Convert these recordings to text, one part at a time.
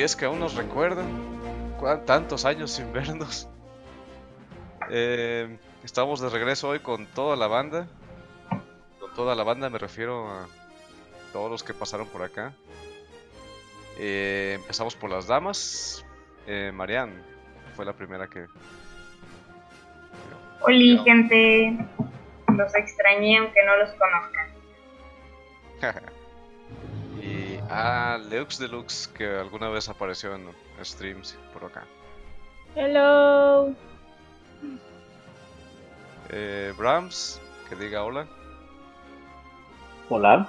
Si es que aún nos recuerdan, tantos años sin vernos. Eh, estamos de regreso hoy con toda la banda. Con toda la banda me refiero a todos los que pasaron por acá. Eh, empezamos por las damas. Eh, Marianne fue la primera que. Hola, gente. Los extrañé aunque no los conozcan. y a Leux Deluxe que alguna vez apareció en streams por acá. Hello. Eh, Brahms, que diga hola. Hola.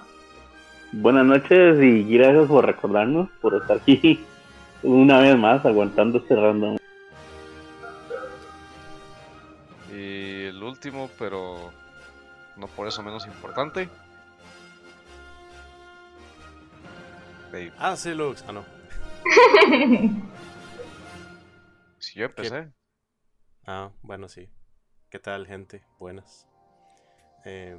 Buenas noches y gracias por recordarnos, por estar aquí una vez más aguantando este random. Y el último, pero no por eso menos importante. Dave. Ah, sí, Lux. Ah, no. si yo empecé. Ah, bueno, sí. ¿Qué tal, gente? Buenas. Eh,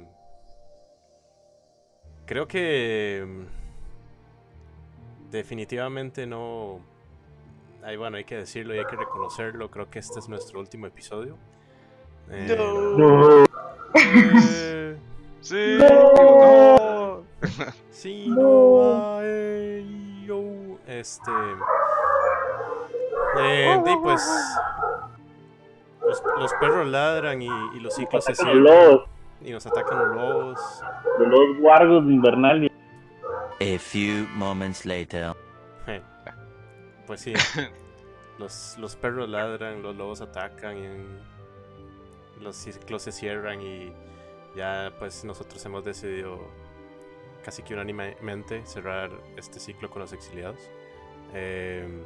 creo que mm, definitivamente no... Ay, bueno, hay que decirlo y hay que reconocerlo. Creo que este es nuestro último episodio. Eh, no. Eh, sí. No. sí, no. Este. Eh, y pues los, perros ladran y, los ciclos se cierran. Y nos atacan los lobos. Los guardos invernales. A few moments later. Eh, pues sí. los, los perros ladran, los lobos atacan, y los ciclos se cierran y ya pues nosotros hemos decidido casi que unánimemente cerrar este ciclo con los exiliados. Eh,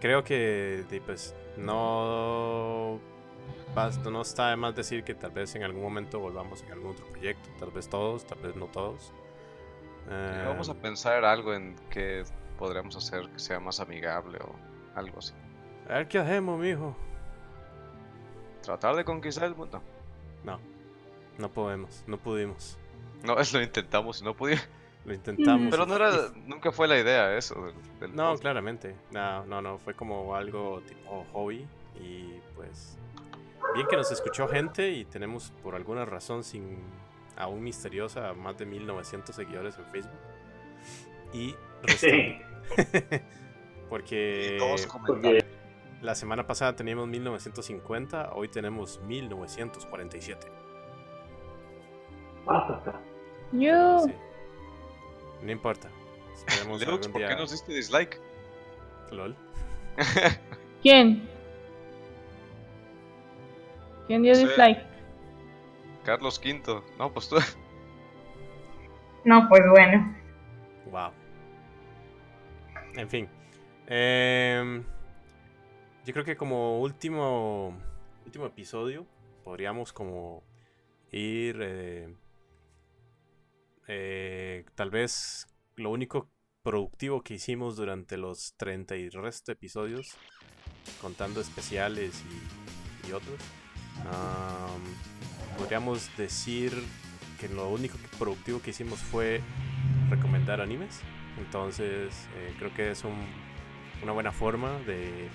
creo que pues no no está de más decir que tal vez en algún momento volvamos en algún otro proyecto, tal vez todos, tal vez no todos. vamos a em, pensar algo en que podríamos hacer que sea más amigable o algo así. A ver qué hacemos, mijo. Tratar de conquistar el mundo. No, no podemos, no pudimos. No, es lo intentamos y no pudimos. Lo intentamos. Pero no era, nunca fue la idea eso. no, claramente. No, no, no. Fue como algo tipo hobby. Y pues. Bien que nos escuchó gente y tenemos por alguna razón sin aún misteriosa más de 1900 seguidores en Facebook. Y sí. porque, porque la semana pasada teníamos 1950, hoy tenemos 1947. Yo. No importa. Esperemos Lux, ¿por qué nos diste dislike? LOL. ¿Quién? ¿Quién dio dislike? Carlos V. No, pues tú. No, pues bueno. Wow. En fin. Eh, yo creo que como último último episodio podríamos como ir eh, eh, tal vez lo único productivo que hicimos durante los 30 y resto episodios, contando especiales y, otros, podríamos decir que lo único productivo que hicimos fue recomendar animes. Entonces eh, creo que es una buena forma de,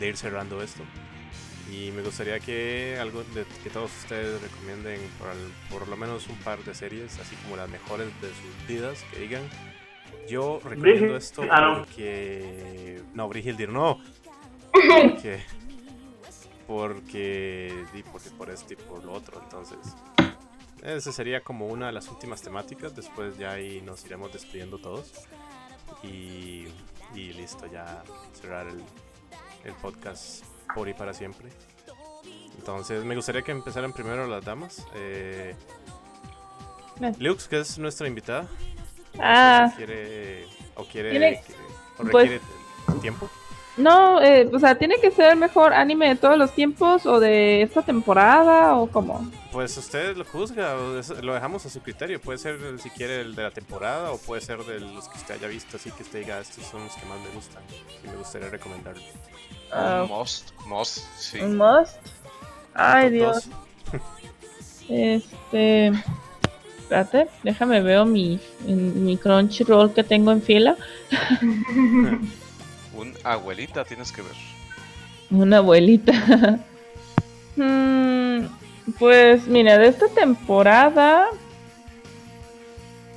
de ir cerrando esto. Y me gustaría que algo de, que todos ustedes recomienden por, por, lo menos un par de series, así como las mejores de sus vidas, que digan. Yo recomiendo esto ah, porque. No, Brigildir, no. Porque. Porque. porque por esto y por lo otro, entonces. Esa sería como una de las últimas temáticas. Después ya ahí nos iremos despidiendo todos. Y, y listo, ya cerrar el, el podcast por y para siempre. Entonces, me gustaría que empezaran primero las damas. Eh, Lux, que es nuestra invitada. Ah. quiere, o quiere, o pues requiere tiempo. No, eh, o sea, ¿tiene que ser el mejor anime de todos los tiempos o de esta temporada o cómo? Pues usted lo juzga, lo dejamos a su criterio. Puede ser si quiere el de la temporada o puede ser de los que usted haya visto, así que usted diga, estos son los que más me gustan y me gustaría recomendarlos. Uh, most, most, sí. Un must. Ay, Dios. este. Espérate, déjame veo mi, mi Crunchyroll que tengo en fila. Un abuelita tienes que ver. Una abuelita. Mm, pues mira, de esta temporada.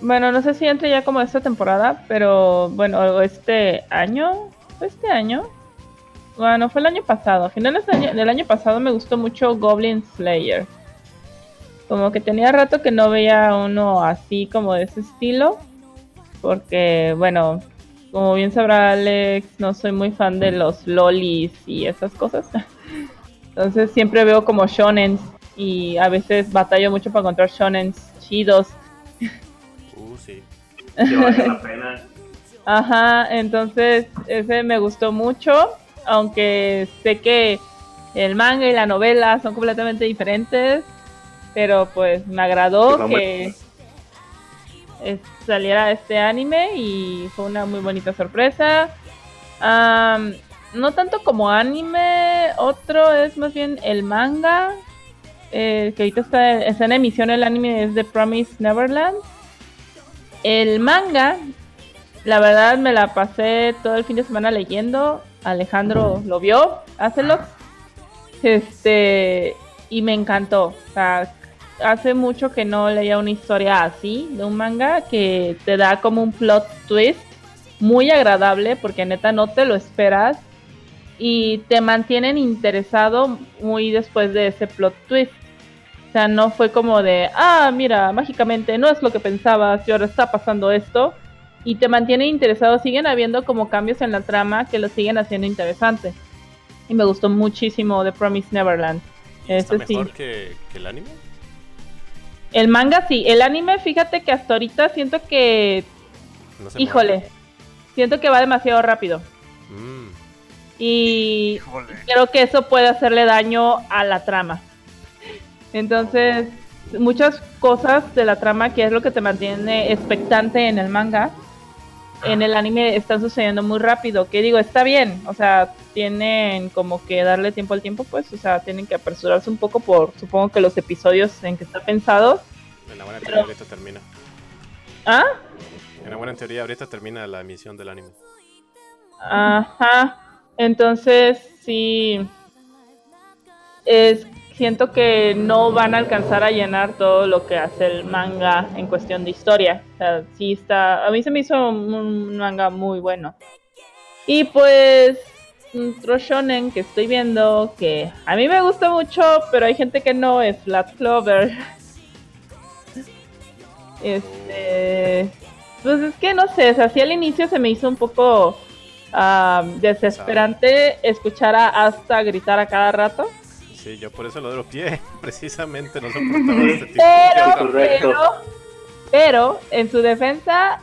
Bueno, no sé si entre ya como esta temporada, pero bueno, este año. ¿Fue este año? Bueno, fue el año pasado. A finales del año, del año pasado me gustó mucho Goblin Slayer. Como que tenía rato que no veía uno así como de ese estilo. Porque, bueno, como bien sabrá Alex, no soy muy fan de los lolis y esas cosas. Entonces siempre veo como shonens y a veces batallo mucho para encontrar shonens chidos. Uh, sí. Que vale la pena. Ajá, entonces ese me gustó mucho, aunque sé que el manga y la novela son completamente diferentes, pero pues me agradó que es- saliera este anime y fue una muy bonita sorpresa. Am, no tanto como anime, otro es más bien el manga, eh, que ahorita está, está en emisión el anime es The Promise Neverland. El manga la verdad me la pasé todo el fin de semana leyendo. Alejandro lo vio, Hacelox. Este, y me encantó. O sea, hace mucho que no leía una historia así de un manga que te da como un plot twist muy agradable porque neta no te lo esperas y te mantienen interesado muy después de ese plot twist. O sea, no fue como de, ah, mira, mágicamente no es lo que pensabas y ahora está pasando esto y te mantiene interesado. Siguen habiendo como cambios en la trama que lo siguen haciendo interesante. Y me gustó muchísimo The Promise Neverland. ¿Está Ese sí. mejor que, que el anime? El manga sí. El anime, fíjate que hasta ahorita siento que. No se Híjole. Siento que va demasiado rápido. Mm, Y Híjole. creo que eso puede hacerle daño a la trama. Entonces, muchas cosas de la trama, que es lo que te mantiene expectante en el manga, en el anime están sucediendo muy rápido. Que digo, está bien, o sea, tienen como que darle tiempo al tiempo, pues, o sea, tienen que apresurarse un poco por, supongo que los episodios en que está pensado. en la buena teoría ahorita termina. ¿Ah? En la buena teoría ahorita termina la emisión del anime. Ajá. Entonces, sí. Es, siento que no van a alcanzar a llenar todo lo que hace el manga en cuestión de historia. O sea, sí está. A mí se me hizo un manga muy bueno. Y pues. Otro shonen que estoy viendo que a mí me gusta mucho, pero hay gente que no, es Flat Clover. Este. Pues es que no sé, o al inicio se me hizo un poco ah, desesperante escuchar a Asta gritar a cada rato. Sí, yo por eso lo dropié. Precisamente no soportaba este tipo. Pero, Correcto. pero, pero, en su defensa,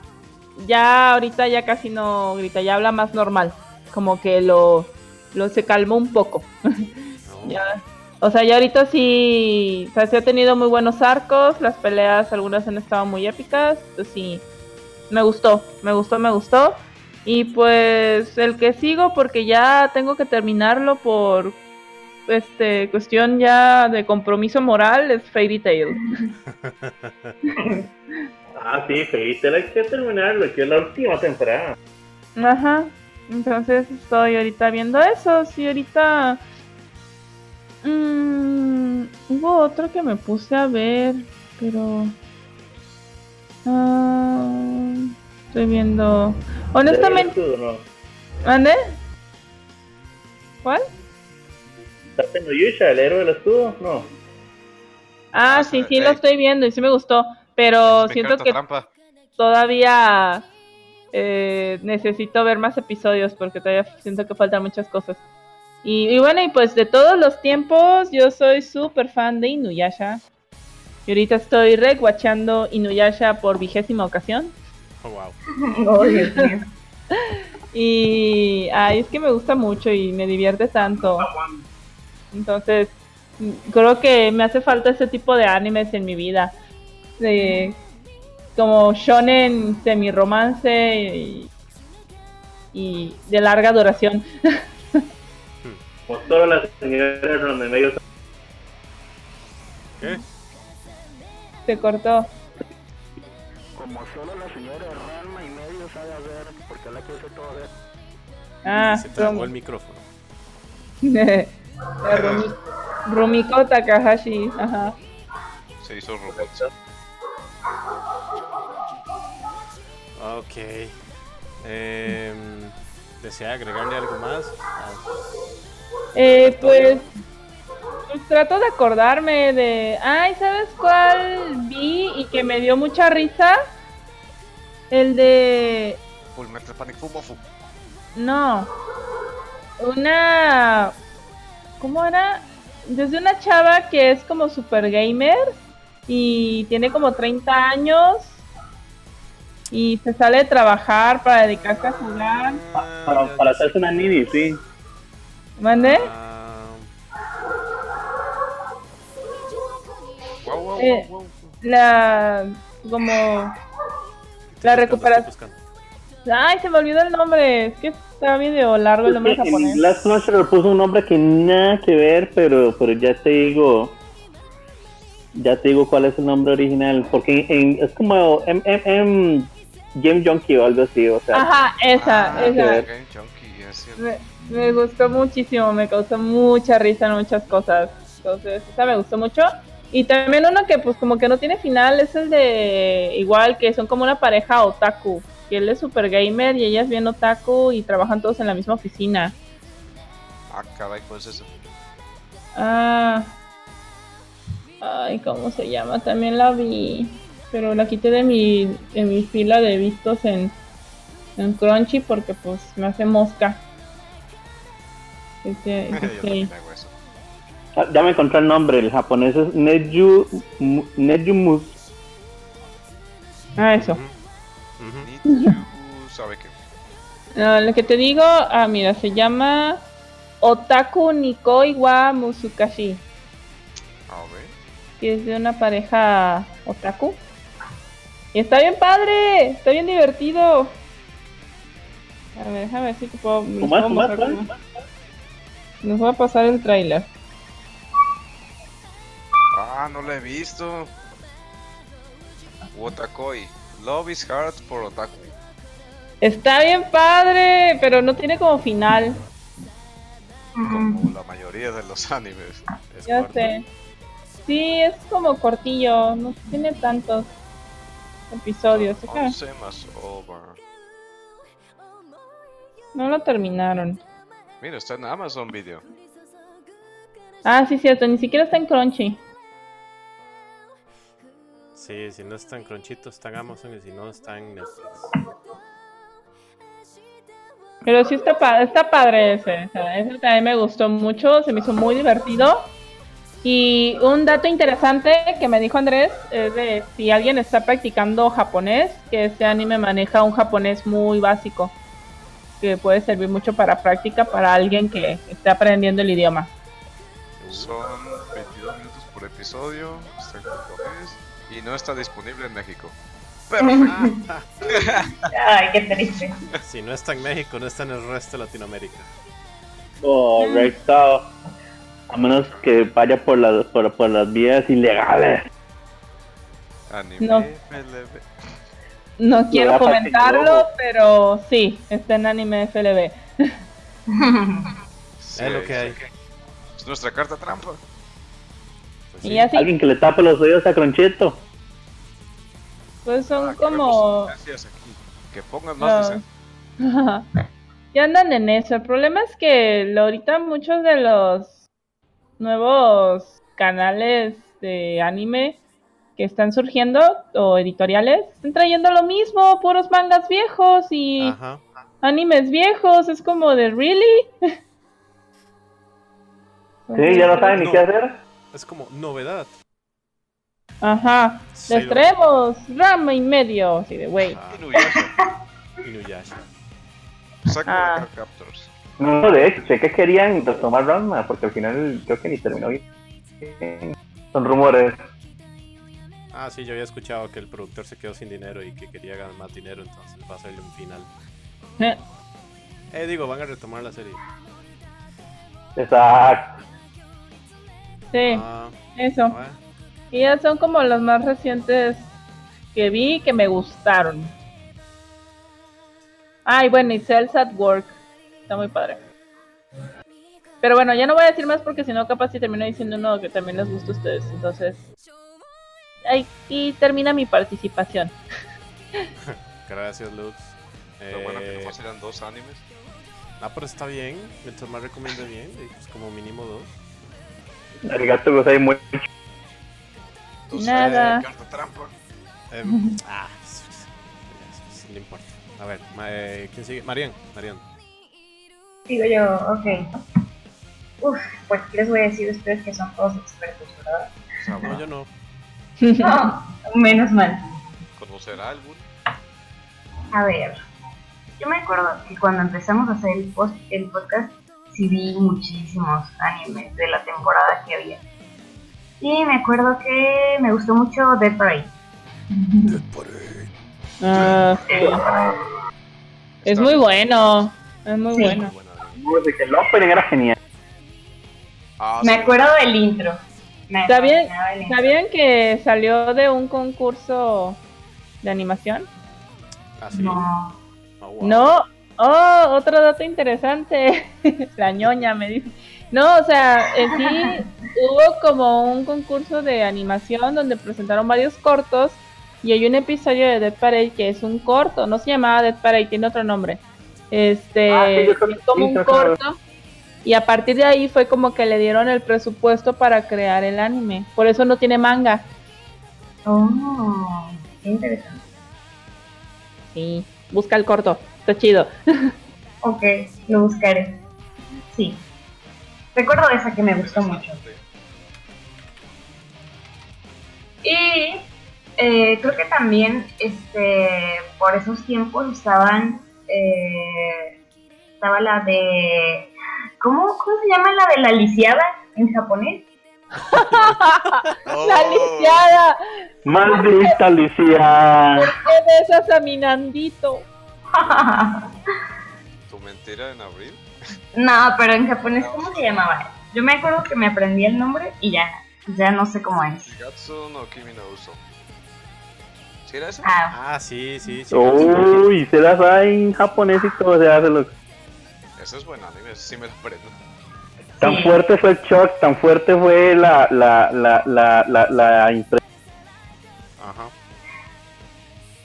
ya ahorita ya casi no grita, ya habla más normal. Como que lo, lo se calmó un poco. No. Ya, o sea, ya ahorita sí, o sea, sí ha tenido muy buenos arcos, las peleas algunas han estado muy épicas, pues sí, me gustó, me gustó, me gustó. Y pues el que sigo, porque ya tengo que terminarlo por este cuestión ya de compromiso moral, es Fairy Tail. Ah, sí, Fairy Tail hay que terminarlo, que es la última temporada. Ajá, entonces estoy ahorita viendo eso, sí, ahorita... Mm, hubo otro que me puse a ver, pero... ah, estoy viendo... Honestamente... ¿Mande? ¿Cuál? ¿Estás en Yusha, el héroe del escudo? No. Ah, Ah, sí, sí, lo estoy viendo y sí me gustó, pero Me siento que trampa. todavía eh, necesito ver más episodios porque todavía siento que faltan muchas cosas. Y, y bueno, y pues de todos los tiempos, yo soy súper fan de Inuyasha. Y ahorita estoy rewatchando Inuyasha por vigésima ocasión. Oh, wow. Oh, Dios mío. Y ay, es que me gusta mucho y me divierte tanto. Entonces, creo que me hace falta ese tipo de animes en mi vida. De, como shonen semi-romance y, y de larga duración. Como todas las señoras donde medio ¿Qué? Se cortó. como solo la señora Ranma y medio sabe hacer, porque la que hace todo eso. Ah, Se trabó el micrófono. de Rumi- Rumiko Takahashi, ajá. Se hizo robot. Ok. Em, ¿Desea agregarle algo más? Ah, Eh, pues, pues trato de acordarme de. Ay, ¿sabes cuál vi y que me dio mucha risa? El de. Full Metal Panic Fumofu. No. Una. ¿Cómo era? Desde una chava que es como super gamer y tiene como 30 años y se sale de trabajar para dedicarse a jugar. Para, para hacerse una nini, sí. ¿Mande? Ah, Wow, wow, Eh. wow. La. Como. La recuperación. Ay, se me olvidó el nombre. Es que está medio largo el nombre Es que japonés. en Last Cruncher le puso un nombre que nada que ver, pero, pero ya te digo. Ya te digo cuál es el nombre original. Porque en- es como M, M, M- Game Junkie o algo así. O sea, Ajá, esa, Ah, esa. ok, Junkie, es cierto. Me, me gustó muchísimo, me causó mucha risa en muchas cosas. Entonces, esa me gustó mucho. Y también uno que pues como que no tiene final es el de igual que son como una pareja otaku. Que él es super gamer y ella es bien otaku y trabajan todos en la misma oficina. Ah, caray, ¿cuál es eso? Ah. Ay, ¿cómo se llama? También la vi. Pero la quité de mi, de mi fila de vistos en, en Crunchy porque pues me hace mosca. Este, este, ah, ya me encontré el nombre. El japonés es Neju, Mu- Nejumus. ah, eso. Need you, ¿sabe qué? No, lo que te digo, ah, mira, se llama Otaku Nikoi wa Musukashi. A ver. Que es de una pareja otaku. Y está bien padre, está bien divertido. A ver, déjame ver si te puedo. cómo- Les voy a pasar el tráiler. Ah, no lo he visto. Wotakoi. Love is hard for otaku. Está bien padre, pero no tiene como final. Como la mayoría de los animes. Es Ya corto. sé. Sí, es como cortillo, no tiene tantos episodios. Déjame- 11 más over. No lo terminaron. Mira, está en Amazon Video. Ah, sí, cierto, ni siquiera está en Crunchy. Sí, si no está en Cronchito, está en Amazon y si no, está en Netflix. Pero sí está, pa- está padre ese. o sea, ese también me gustó mucho, se me hizo muy divertido. Y un dato interesante que me dijo Andrés es de si alguien está practicando japonés, que este anime maneja un japonés muy básico, que puede servir mucho para práctica para alguien que esté aprendiendo el idioma. Son 22 minutos por episodio. Está en japonés. Y no está disponible en México. Perfecto. Ay, qué triste. Si no está en México, no está en el resto de Latinoamérica. Correcto. A menos que vaya por las, por, por las vías ilegales. Anime No. FLV. No quiero comentarlo, pero sí, está en anime FLB. Sí, Es lo que hay. Es nuestra carta trampa. Pues Y sí. así, Alguien que le tape los oídos a Cronchito. pues son Ah, como... licencias aquí. Que pongan más Ah. licencias. ya andan en eso. El problema es que ahorita muchos de los nuevos canales de anime que están surgiendo o editoriales están trayendo lo mismo, puros mangas viejos y Ajá. animes viejos. Es como de really. Sí, ya no saben ni No. qué hacer. Es como novedad. Ajá. Les Sailor- traemos rama y medio. Así de, wey. Ah, Inuyasha. Inuyasha. Sakura Ah. Captors. No, de hecho, sé que querían retomar Ranma, porque al final creo que ni terminó bien. Son rumores. Ah, sí, yo había escuchado que el productor se quedó sin dinero y que quería ganar más dinero, entonces va a salir un final. Eh, Eh, digo, van a retomar la serie. Exacto. Sí, Ah, eso. bueno. Y ya son como los más recientes que vi que me gustaron. Ay, bueno, y Cells at Work. Está muy padre. Pero bueno, ya no voy a decir más porque si no, capaz si termino diciendo uno que también les gusta a ustedes. Entonces, aquí termina mi participación. Gracias, Lux. Lo bueno que Eh, nomás eran dos animes. Ah, pero está bien. Mientras más recomiende bien, eh, pues como mínimo dos. El gato goza muy Entonces, Nada. eh, trampa. Em, ah, no importa. A ver, eh, ¿quién sigue? Marian, Marian. Digo yo, ok. Uf, pues les voy a decir a ustedes que son todos expertos, ¿verdad? No, yo no. No, menos mal. ¿Conocerá algún? A ver, yo me acuerdo que cuando empezamos a hacer el, post, el podcast, sí vi muchísimos animes de la temporada que había. Y me acuerdo que me gustó mucho Dead Parade. Ah, sí. Es muy bueno. Es muy Sí. bueno. El opening era genial. Ah, Me sí. acuerdo del intro. Me ¿Sabían, intro. ¿Sabían que salió de un concurso de animación? así. No. No. Oh, otro dato interesante. La ñoña me dice. No, o sea, en sí hubo como un concurso de animación donde presentaron varios cortos y hay un episodio de Dead Parade que es un corto, no se llamaba Dead Parade, tiene otro nombre. Este, Ah, sí, es como sí, un corto y a partir de ahí fue como que le dieron el presupuesto para crear el anime. Por eso no tiene manga. Oh, qué interesante. Sí, busca el corto, está chido. Ok, lo buscaré. Sí. Recuerdo esa que me gustó mucho. Y eh, creo que también este por esos tiempos estaban eh, estaba la de ¿cómo, ¿cómo se llama la de la lisiada en japonés? Oh, La lisiada, Maldita Alicia. ¿por qué besas a mi Nandito? ¿Tu mentira en abril? no, pero en japonés ¿cómo se llamaba? Yo me acuerdo que me aprendí el nombre y ya, ya no sé cómo es. Shigatsu no Kimi no Uso. ¿Sí era ese? Ah, Ah, sí, sí, sí. Uy, se las da en japonés y todo se hace lo Ese es buen anime, sí me lo aprendo. Tan Sí. fuerte fue el shock, tan fuerte fue la, la, la, la, la, la impresión.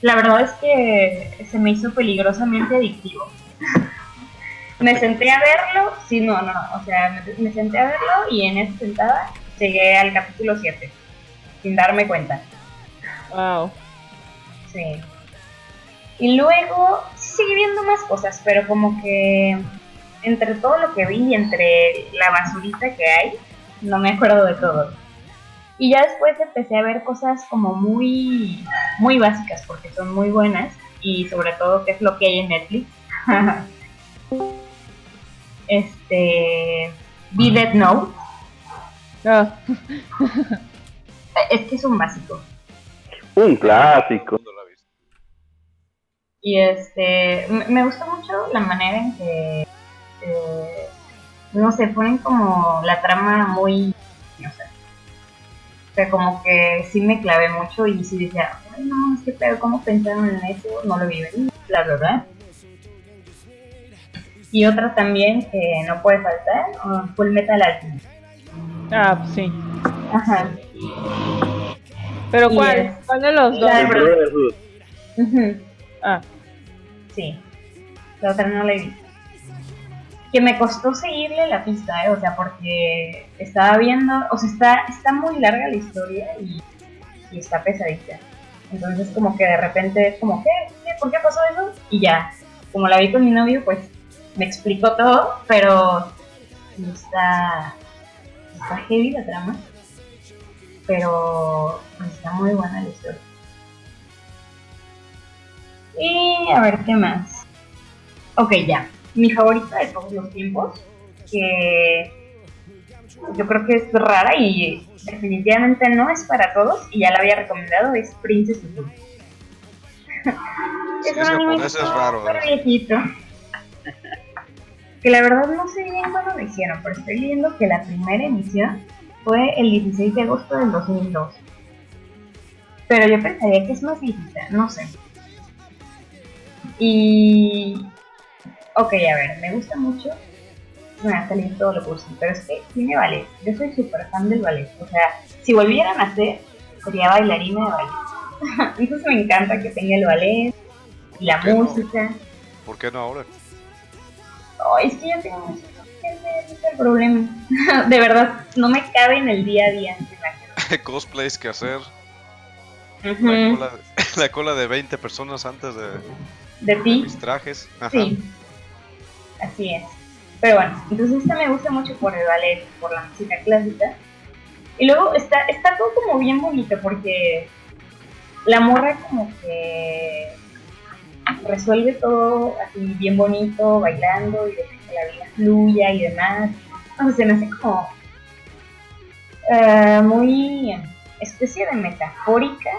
La verdad es que se me hizo peligrosamente adictivo. me senté a verlo, sí, no, no, o sea, me, me senté a verlo y en esa sentada llegué al capítulo 7, sin darme cuenta. Wow. Sí. Y luego sí seguí viendo más cosas, pero como que entre todo lo que vi y entre la basurita que hay, no me acuerdo de todo. Y ya después empecé a ver cosas como muy, muy básicas, porque son muy buenas, y sobre todo qué es lo que hay en Netflix. este, vi Death Note, Ah, es que es un básico. Un clásico. Y este, me gusta mucho la manera en que, eh, no sé, ponen como la trama muy, sea, como que sí me clavé mucho y sí decía, ay no, es que pero ¿cómo pensaron en eso? No lo vi venir, bla, bla, bla. Y otra también que no puede faltar, uh, Full Metal Alchemist. ah, sí. Ajá. ¿Pero cuál? es- ¿Cuál de los dos? La-. Ah, Sí, la otra no la he visto. Que me costó seguirle la pista, ¿eh? o sea, porque estaba viendo, o sea, está, está muy larga la historia y, está pesadita. Entonces como que de repente es como, ¿qué? ¿Por qué pasó eso? Y ya, como la vi con mi novio, pues me explicó todo, pero está, está heavy la trama. Pero está muy buena la historia. Y a ver qué más. Ok, ya. Mi favorita de todos los tiempos, que yo creo que es rara y definitivamente no es para todos, y ya la había recomendado, es Princess Tutu. Si es japonés es raro, viejito. Que la verdad no sé bien cuándo lo hicieron, pero estoy leyendo que la primera emisión fue el 16 de agosto del 2002. pero yo pensaría que es más viejita, no sé. Y. Ok, a ver, me gusta mucho. Me va a salir todo lo posible, pero es que tiene ballet. Yo soy súper fan del ballet. O sea, si volvieran a hacer, sería bailarina de ballet. Entonces me encanta que tenga el ballet y la música. ¿Por qué no ahora? Ay, es que yo tengo mucho ese es el problema. de verdad, no me cabe en el día a día. Cosplays que hacer. La, cola, la cola de 20 personas antes de De ti. mis trajes. Ajá. Sí, así es. Pero bueno, entonces esta me gusta mucho por el ballet, por la música clásica. Y luego está, está todo como bien bonito porque la morra como que resuelve todo así bien bonito, bailando y deja que la vida fluya y demás. O sea, se me hace como eh, muy especie de metafórica.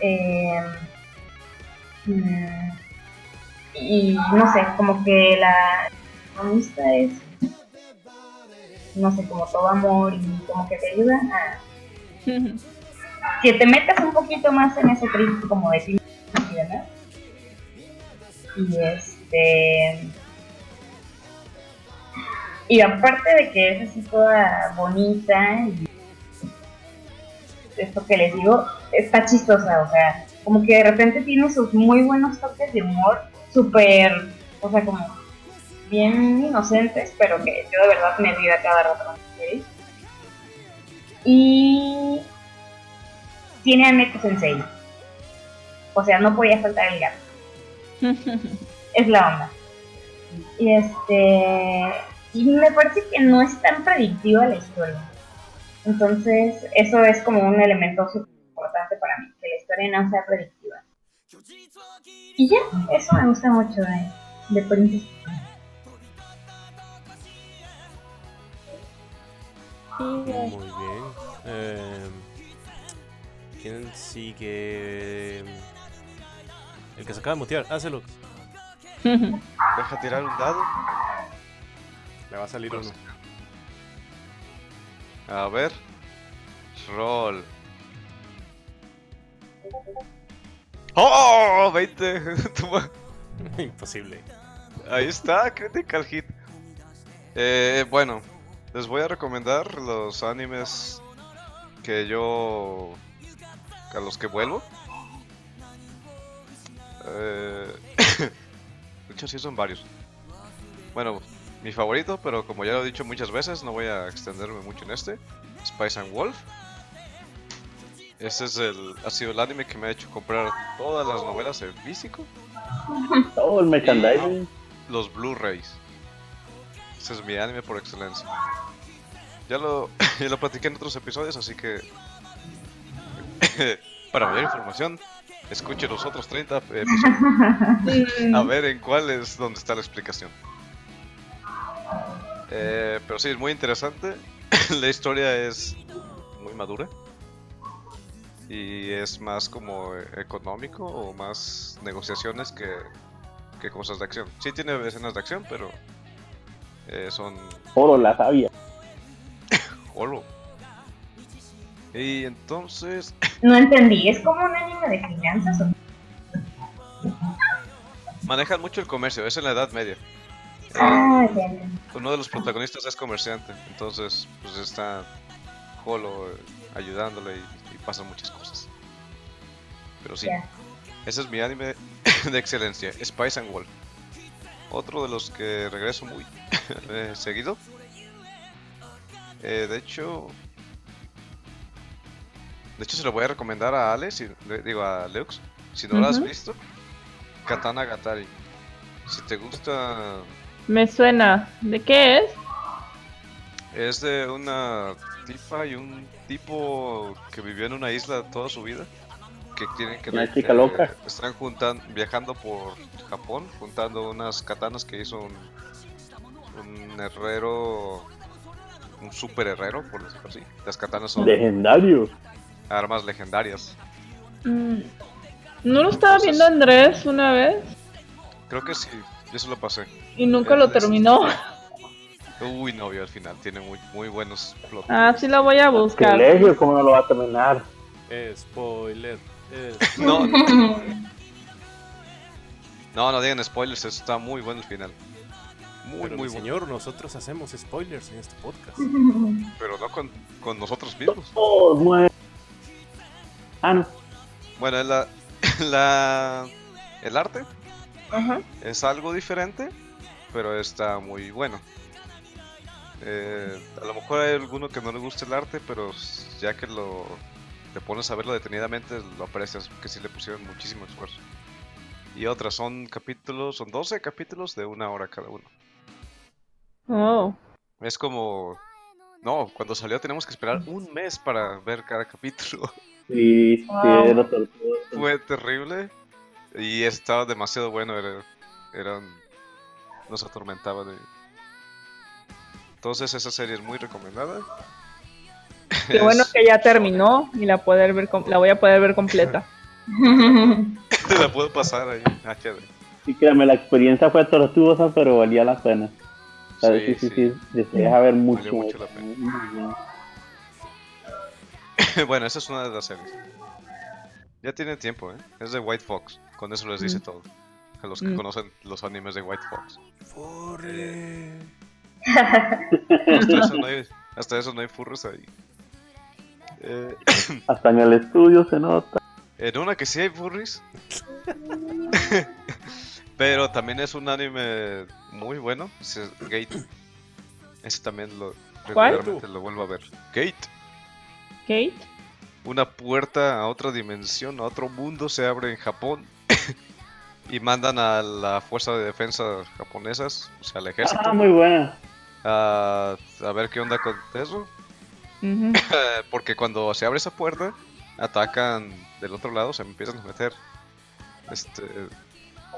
eh, mm, y no sé, como que la protagonista es, no sé, como todo amor y como que te ayuda a que te metas un poquito más en ese trip como de ti y demás. Y este. Y aparte de que es así toda bonita y esto que les digo, está chistosa, o sea, como que de repente tiene sus muy buenos toques de humor, súper, o sea, como bien inocentes, pero que yo de verdad me río a cada rato serie. Y tiene a Neko Sensei. O sea, no podía faltar el gato. Es la onda. Y este. Y me parece que no es tan predictiva la historia. Entonces, eso es como un elemento súper importante para mí, que la historia no sea predictiva. Y ya, eso me gusta mucho de, de Princess. Muy bien. Eh, ¿Quién sigue? El que se acaba de mutear, hácelo. Deja tirar un dado. Le va a salir uno. A ver. Roll. ¡Oh! 20. Toma. Imposible. Ahí está, Critical Hit. Eh, bueno, les voy a recomendar los animes que yo. a los que vuelvo. Eh, de hecho, sí son varios. Bueno, mi favorito, pero como ya lo he dicho muchas veces, no voy a extenderme mucho en este: Spice and Wolf. Ese es el, ha sido el anime que me ha hecho comprar todas las novelas en físico Todo el merchandising. los Blu-rays. Ese es mi anime por excelencia. Ya lo, ya lo platiqué en otros episodios, así que para mayor información, escuche los otros 30 episodios. A ver en cuál es donde está la explicación. Eh, pero sí, es muy interesante. la historia es muy madura. Y es más como económico o más negociaciones que, que cosas de acción. Sí tiene escenas de acción, pero eh, son Oro la sabia. holo. Y entonces, No entendí, ¿es como un anime de finanzas o manejan mucho el comercio, es en la Edad Media. Ah, ya, ya. Uno de los protagonistas es comerciante, entonces pues está Holo eh, ayudándole y pasan muchas cosas. Pero sí, ese es mi anime de excelencia, Spice and Wolf. Otro de los que regreso muy seguido. Eh, de hecho, de hecho se lo voy a recomendar a Ale, si, digo a Leux, si no lo has visto, Katana Gatari. Si te gusta Me suena. ¿De qué es? Es de una tipa y un tipo que vivió en una isla toda su vida. Que tienen que. Una chica loca. Están juntan, viajando por Japón, juntando unas katanas que hizo un, un herrero. Un super herrero, por decirlo así. Las katanas son Legendario. armas legendarias. Mm, ¿No lo estaba viendo Andrés una vez? Creo que sí, yo se lo pasé. Y nunca lo terminó. Uy, no vio al final, tiene muy, muy buenos plot Ah, sí lo voy a buscar. Privilegio, ¿cómo no lo va a terminar? Spoiler. No, no, no digan spoilers, está muy bueno el final. Muy, pero muy bueno. señor, nosotros hacemos spoilers en este podcast. Pero no con, con nosotros mismos. Oh, muere. Ah, no. Bueno, la, la, el arte Ajá. es algo diferente, pero está muy bueno. Eh, a lo mejor hay alguno que no le guste el arte, pero ya que lo te pones a verlo detenidamente, lo aprecias, que sí le pusieron muchísimo esfuerzo. Y otras son capítulos, son 12 capítulos de una hora cada uno. Oh. Es como... No, cuando salió tenemos que esperar un mes para ver cada capítulo. Sí, sí, Wow. era tortuoso. Fue terrible. Y estaba demasiado bueno. Era, eran, nos atormentaba de... Entonces esa serie es muy recomendada. Qué Es- bueno que ya terminó y la poder ver com- la voy a poder ver completa. Te la puedo pasar ahí. Ah, HD. Sí, créame, la experiencia fue tortuosa, pero valía la pena. O sea, Sí, sí, sí, sí. deja ver mucho. mucho la pena. bueno, esa es una de las series. Ya tiene tiempo, ¿eh? Es de White Fox. Con eso les dice Mm. todo. A los que Mm. conocen los animes de White Fox. Furry. Hasta eso no hay, hasta eso no hay furros ahí. Eh, Hasta en el estudio se nota. en una que sí hay furries. Pero también es un anime muy bueno. es Gate. Ese también lo ¿Cuál? regularmente lo vuelvo a ver. Gate. Kate. Una puerta a otra dimensión, a otro mundo se abre en Japón. y mandan a la fuerza de defensa japonesas, o sea, al ejército, Ah, muy buena. A, a ver qué onda con eso. Porque cuando se abre esa puerta, atacan del otro lado, se empiezan a meter. Este.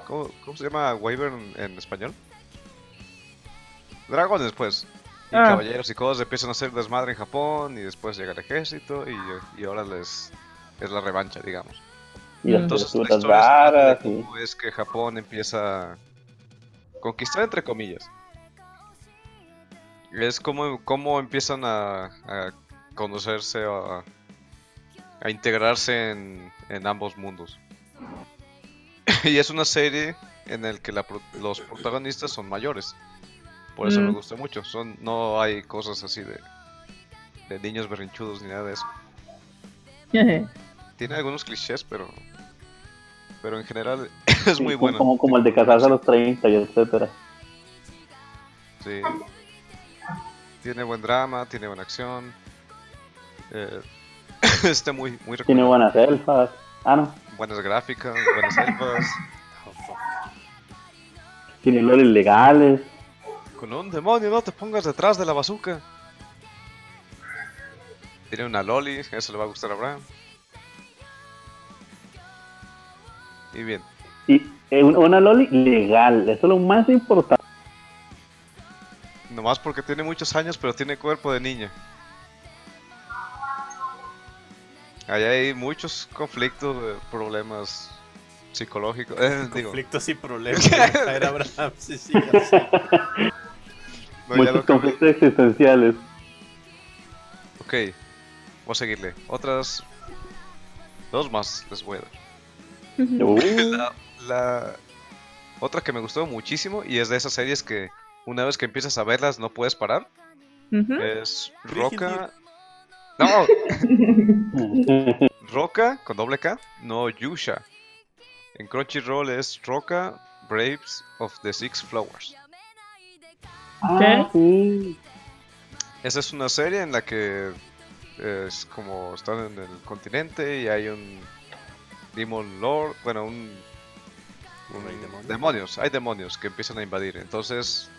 ¿Cómo, cómo se llama Wyvern en español? Dragones, pues. Y Ah. caballeros y cosas empiezan a hacer desmadre en Japón. Y después llega el ejército. Y, y ahora les. Es la revancha, digamos. Y Mm. las Entonces la historia y- es que Japón empieza a conquistar entre comillas. Es como, cómo empiezan a, a conocerse, a, a integrarse en, en ambos mundos. y es una serie en la que la pro- los protagonistas son mayores. Por eso me Mm. gusta mucho. Son, no hay cosas así de, de niños berrinchudos ni nada de eso. Tiene algunos clichés, pero pero en general es sí, muy como- bueno. Como, como el de casarse a los 30 y etcétera. Sí. Tiene buen drama, tiene buena acción. Eh, está muy muy Tiene buenas elfas. Ah, no. buenas gráficas, buenas elfas. Tiene loles legales. Con un demonio, no te pongas detrás de la bazooka. Tiene una loli, eso le va a gustar a Abraham. Y bien, Y eh, un- una loli legal. Eso es lo más importante. Nomás porque tiene muchos años, pero tiene cuerpo de niña. Allá hay muchos conflictos, eh, problemas psicológicos. eh, digo, Conflictos y problemas. Era Abraham, sí, sí, no, Muchos conflictos existenciales. Ok, voy a seguirle. Otras dos más les voy a dar. Uh, La, la otra que me gustó muchísimo y es de esas series que una vez que empiezas a verlas no puedes parar es. Roca. No, Roca con doble K, no Yusha. En Crunchyroll es Roca Braves of the Six Flowers. ah, sí. Esa es una serie en la que es como están en el continente y hay un Demon Lord, bueno, un, un ¿Hay demonios? demonios, hay demonios que empiezan a invadir. Entonces,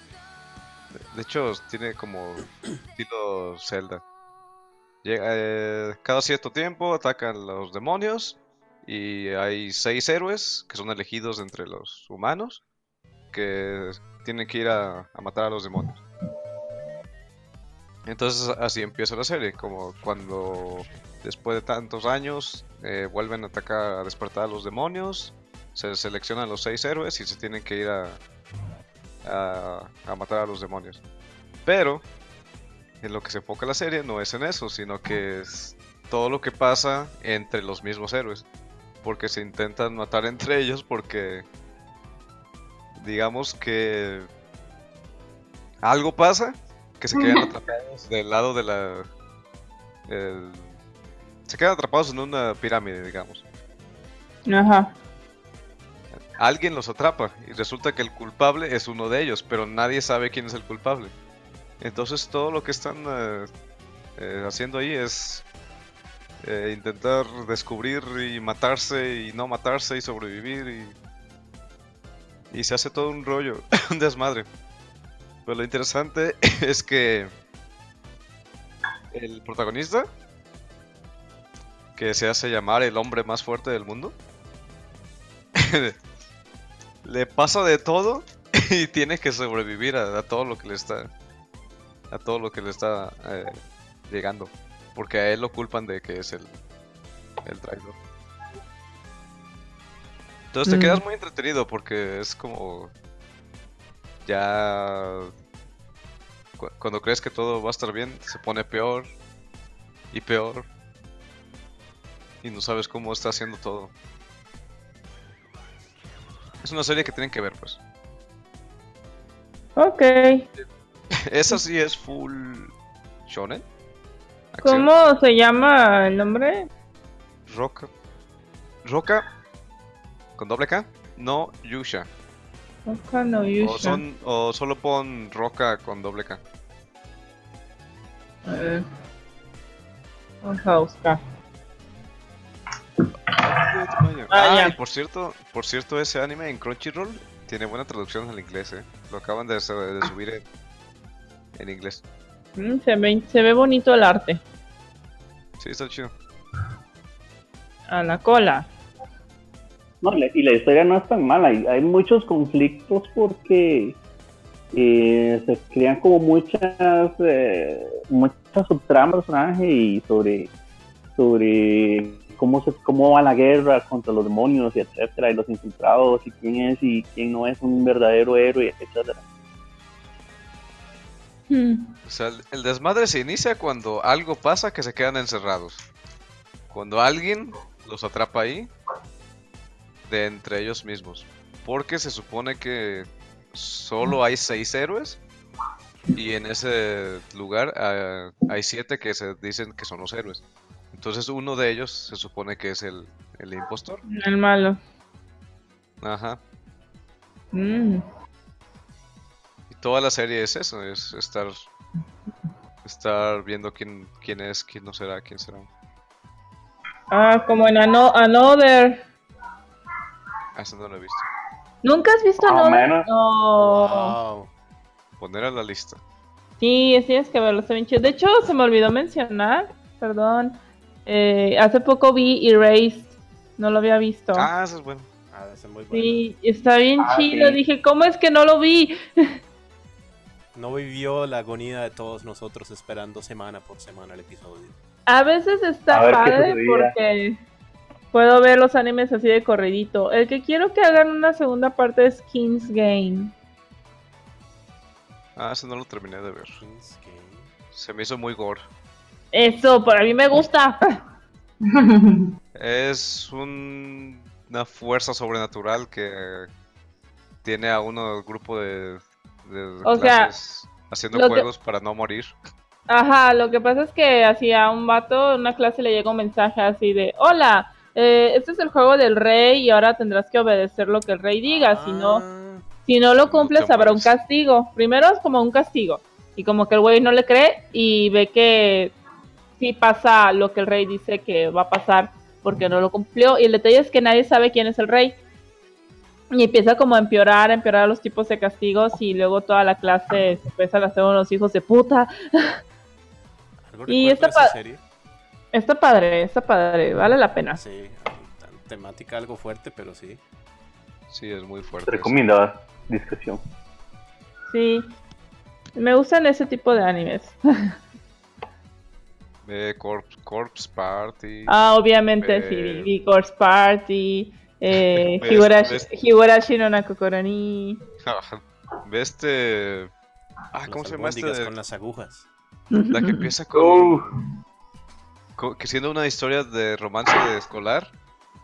de- hecho, tiene como estilo Zelda. Eh, cada cierto tiempo atacan los demonios y hay seis héroes que son elegidos entre los humanos que tienen que ir a, a matar a los demonios. Entonces así empieza la serie, como cuando después de tantos años eh, vuelven a atacar, a despertar a los demonios, se seleccionan los seis héroes y se tienen que ir a, a, a matar a los demonios. Pero en lo que se enfoca la serie no es en eso, sino que es todo lo que pasa entre los mismos héroes. Porque se intentan matar entre ellos porque digamos que algo pasa que se quedan atrapados del lado de la el- se quedan atrapados en una pirámide, digamos. Ajá. Alguien los atrapa y resulta que el culpable es uno de ellos, pero nadie sabe quién es el culpable. Entonces todo lo que están eh, eh, haciendo ahí es eh, intentar descubrir y matarse y no matarse y sobrevivir y, y se hace todo un rollo, un desmadre. Pero lo interesante es que el protagonista, que se hace llamar el hombre más fuerte del mundo, le pasa de todo y tiene que sobrevivir a, a todo lo que le está a todo lo que le está eh, llegando porque a él lo culpan de que es el el traidor entonces te Mm. quedas muy entretenido porque es como ya cu- cuando crees que todo va a estar bien se pone peor y peor y no sabes cómo está haciendo todo es una serie que tienen que ver, pues. Ok. Esa sí es full shonen. Acción. ¿Cómo se llama el nombre? Roca. Roca. Con doble K. No Yusha. Oka no O, Yusha. son, o solo pon Roca con doble K. A ver. Vamos a buscar. Ah, Ah, y por cierto, por cierto, ese anime en Crunchyroll tiene buena traducción al inglés, eh. Lo acaban de, su- de subir en, en inglés. Mm, se, ve, se ve bonito el arte. Sí, está chido. A la cola. No, y la- y la historia no es tan mala. Hay, hay muchos conflictos porque eh, se crean como muchas eh, muchas subtramas del personaje y sobre sobre cómo se cómo va la guerra contra los demonios y etcétera y los infiltrados y quién es y quién no es un verdadero héroe etcétera. Hmm. O sea, el, el desmadre se inicia cuando algo pasa que se quedan encerrados. Cuando alguien los atrapa ahí, de entre ellos mismos. Porque se supone que solo hay seis héroes y en ese lugar ah, hay siete que se dicen que son los héroes. Entonces uno de ellos se supone que es el, el impostor. El malo. Ajá. Mm. Y toda la serie es eso, es estar estar viendo quién, quién es, quién no será, quién será. Ah, como en Ano- Another. Ah, Eso no lo he visto. ¿Nunca has visto Another? menos. No. Wow. Poner a la lista. Sí, tienes que verlo, está bien chido. De hecho, se me olvidó mencionar, perdón. Eh, hace poco vi Erased. No lo había visto. Ah, eso es bueno. Ah, ese es muy bueno. Sí, está bien Ah, chido. sí. Dije, ¿cómo es que no lo vi? No vivió la agonía de todos nosotros esperando semana por semana el episodio. A veces está A padre porque puedo ver los animes así de corridito. El que quiero que hagan una segunda parte es King's Game. Ah, eso no lo terminé de ver. King's Game. Se me hizo muy gore. Eso, para mí me gusta. Es un- una fuerza sobrenatural que tiene a uno del grupo de, de O sea, haciendo que- juegos para no morir. Ajá, lo que pasa es que hacía un vato en una clase le llegó un mensaje así de, hola, eh, este es el juego del rey y ahora tendrás que obedecer lo que el rey diga, si no, Ah, si no lo cumples habrá un castigo. Primero es como un castigo y como que el güey no le cree y ve que sí pasa lo que el rey dice que va a pasar porque no lo cumplió y el detalle es que nadie sabe quién es el rey. Y empieza como a empeorar, a empeorar los tipos de castigos y luego toda la clase se empiezan a hacer unos hijos de puta. ¿algo Y esta pa- serie? Está padre, está padre, vale la pena. Sí, temática algo fuerte, pero sí. Sí, es muy Te fuerte. eso. recomiendo discreción. Sí. Me gustan ese tipo de animes. Eh, Corpse, Corpse Party. Ah, obviamente, Eh. sí. vi Corpse Party, eh, Ves- Higurashi, ves- Higurashi no Nakokoroni. Ve este. Ah, ¿cómo Las se llama este? con las agujas. La que empieza con. Uh. co- que siendo una historia de romance de escolar,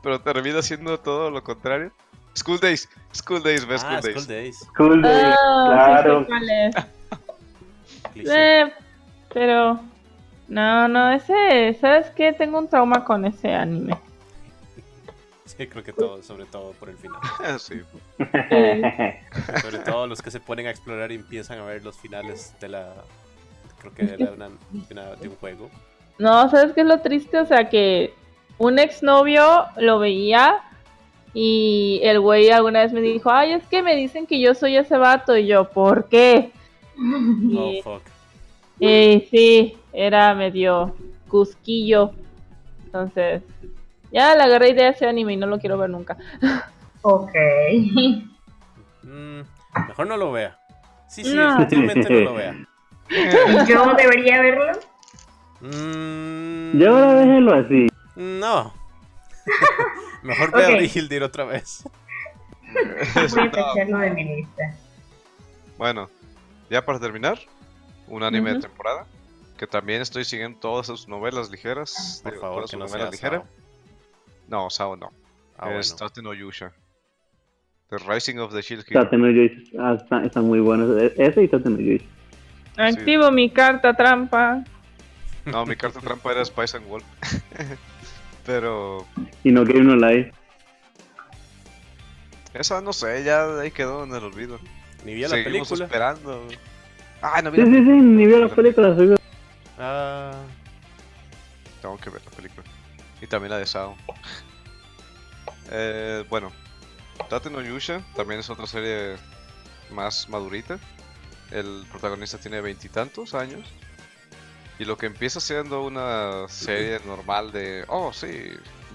pero termina siendo todo lo contrario. School Days, School Days, ves Ah, School School Days. Days. Cool Day, Ah, sí claro. es. cliché. Eh, pero no, no, ese, ¿sabes qué? Tengo un trauma con ese anime. Sí, creo que todo, sobre todo por el final. sí. Sobre todo los que se ponen a explorar y empiezan a ver los finales de la. Creo que de, la- una- de una- de un juego. No, ¿sabes qué es lo triste? O sea, que un exnovio lo veía y el güey alguna vez me dijo, ay, es que me dicen que yo soy ese vato y yo, ¿por qué? Oh, Y, fuck. y sí, era medio cusquillo. Entonces, ya le agarré idea a ese anime y no lo quiero ver nunca. Ok. Mm, mejor no lo vea. Sí, sí, No. definitivamente no lo vea. Yo debería verlo. Mm, Ya ahora déjenlo así. No. Mejor vea Ok. Brigildir otra vez. Voy a tacharlo de mi lista. Bueno, ya para terminar, un anime de temporada. Que también estoy siguiendo todas sus novelas ligeras. Por digo, favor, todas que no sea novelas ligeras. No, Sao no. Ah, es bueno. Tate no Yusha. The Rising of the Shield Hero. Tateno Joyce. Ah, está- están muy buenos. E- Ese y Tateno Joyce. Activo mi carta trampa. No, mi carta trampa era Spice and Wolf. Pero Y no Game No Life. esa no sé, ya ahí quedó en el olvido. Ni vi la Seguimos película. esperando. Ay, no vi Sí, la sí, sí, ni vio las películas. Ah, Tengo que ver la película. Y también la de Sao. Eh, bueno, Tate no Yusha también es otra serie más madurita. El protagonista tiene veintitantos años. Y lo que empieza siendo una serie normal de, oh sí,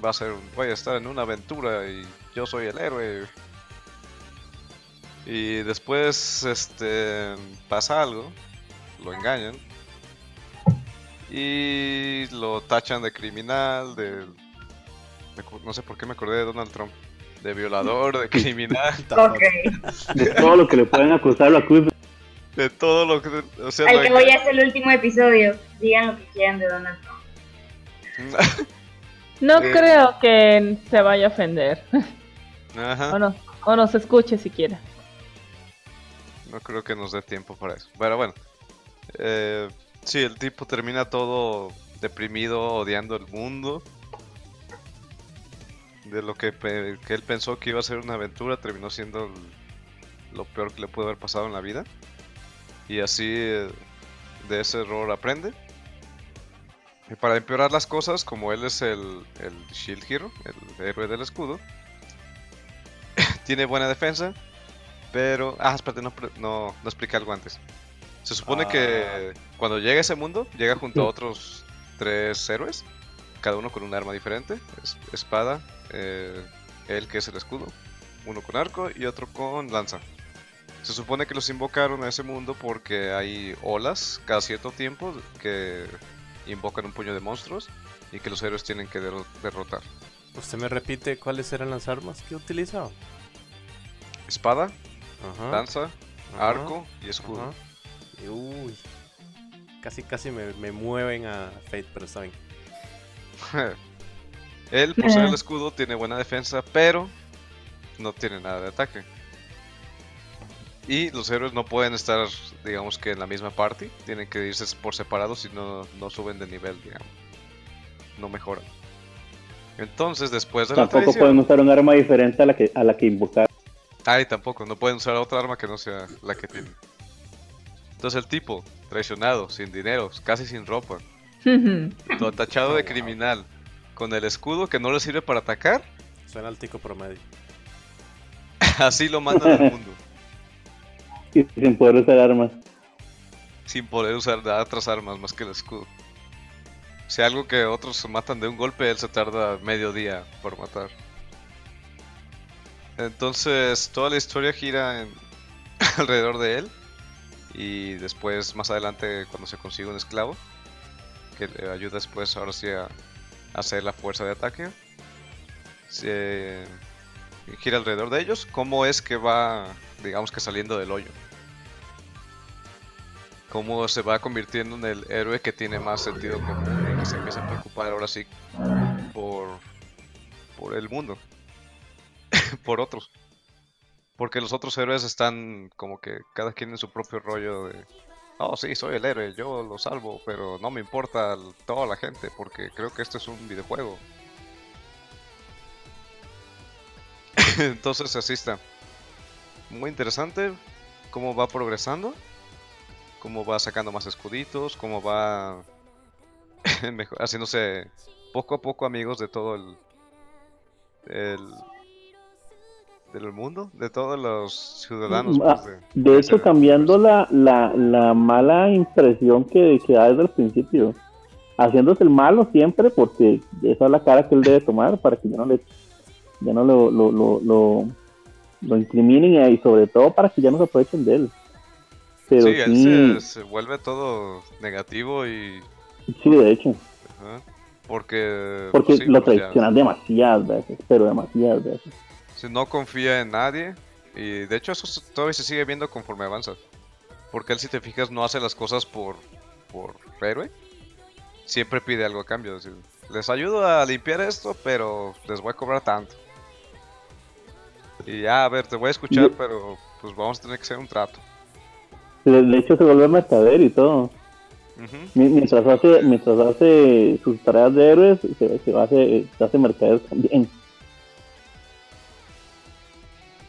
va a ser, voy a estar en una aventura y yo soy el héroe. Y después, este, pasa algo, lo engañan y lo tachan de criminal, de... No sé por qué me acordé de Donald Trump. De violador, de criminal, Ok. De todo lo que le pueden acusar, lo acusan. de todo lo que... O sea, Al que voy a hacer el último episodio. Digan lo que quieran de Donald Trump. No Eh. creo que se vaya a ofender. Ajá, O no, o nos escuche siquiera. no creo que nos dé tiempo para eso. Pero bueno, eh, sí, el tipo termina todo deprimido, odiando el mundo. De lo que, que él pensó que iba a ser una aventura, terminó siendo lo peor que le pudo haber pasado en la vida. Y así eh, de ese error aprende. Y para empeorar las cosas, como él es el, el Shield Hero, el héroe del escudo, tiene buena defensa, pero... Ah, espérate, no, no, no expliqué algo antes. Se supone que cuando llega a ese mundo, llega junto a otros tres héroes, cada uno con un arma diferente, es- espada, eh, él que es el escudo, uno con arco y otro con lanza. Se supone que los invocaron a ese mundo porque hay olas cada cierto tiempo que invocan un puño de monstruos y que los héroes tienen que derro- derrotar. ¿Usted me repite cuáles eran las armas que utilizaba? Espada, Ajá. lanza, ajá, arco y escudo. ajá. Uy. Casi, casi me, me mueven a Fate, pero está bien. Él, por ser Eh. el escudo, tiene buena defensa, pero no tiene nada de ataque. Y los héroes no pueden estar, digamos que en la misma party, tienen que irse por separado si no, no suben de nivel, digamos. No mejoran. Entonces, después de la Tampoco pueden usar un arma diferente a la que, a la que invocar. Ay, tampoco, no pueden usar otra arma que no sea la que tienen. Entonces el tipo, traicionado, sin dinero, casi sin ropa, lo tachado de criminal, con el escudo que no le sirve para atacar, Suena al tico promedio. así lo mandan al mundo, Y sin poder usar armas. sin poder usar otras armas más que el escudo. Si algo que otros se matan de un golpe, él se tarda medio día por matar. Entonces, toda la historia gira en- alrededor de él. Y después, más adelante, cuando se consigue un esclavo, que le ayuda después, ahora sí, a, hacer la fuerza de ataque, se gira alrededor de ellos. ¿Cómo es que va, digamos que saliendo del hoyo? ¿Cómo se va convirtiendo en el héroe que tiene más sentido común? y que se empieza a preocupar ahora sí por, por el mundo, por otros. Porque los otros héroes están como que cada quien en su propio rollo de, oh sí, soy el héroe, yo lo salvo, pero no me importa toda la gente porque creo que esto es un videojuego. Entonces así está. Muy interesante cómo va progresando, cómo va sacando más escuditos, cómo va haciéndose poco a poco amigos de todo el, el del mundo, de todos los ciudadanos. Ah, pues, De de hecho, cambiando la, la, la mala impresión que, que da desde el principio, haciéndose el malo siempre, porque esa es la cara que él debe tomar para que ya no le ya no lo, lo, lo, lo, lo incriminen y sobre todo para que ya no se aprovechen de él. Pero sí, sí, él se, se vuelve todo negativo y... sí, de hecho, ajá, porque... porque sí, lo pues, traicionan demasiadas veces, pero demasiadas veces. Si no confía en nadie. Y de hecho eso todavía se sigue viendo conforme avanza. Porque él si te fijas no hace las cosas por, por héroe. Siempre pide algo a cambio. es decir, les ayudo a limpiar esto, pero les voy a cobrar tanto. Y ya, a ver, te voy a escuchar, pero pues vamos a tener que hacer un trato. De hecho, se vuelve mercader y todo. Mi- Mientras hace, mientras hace sus tareas de héroes, se, se hace, se hace mercader también.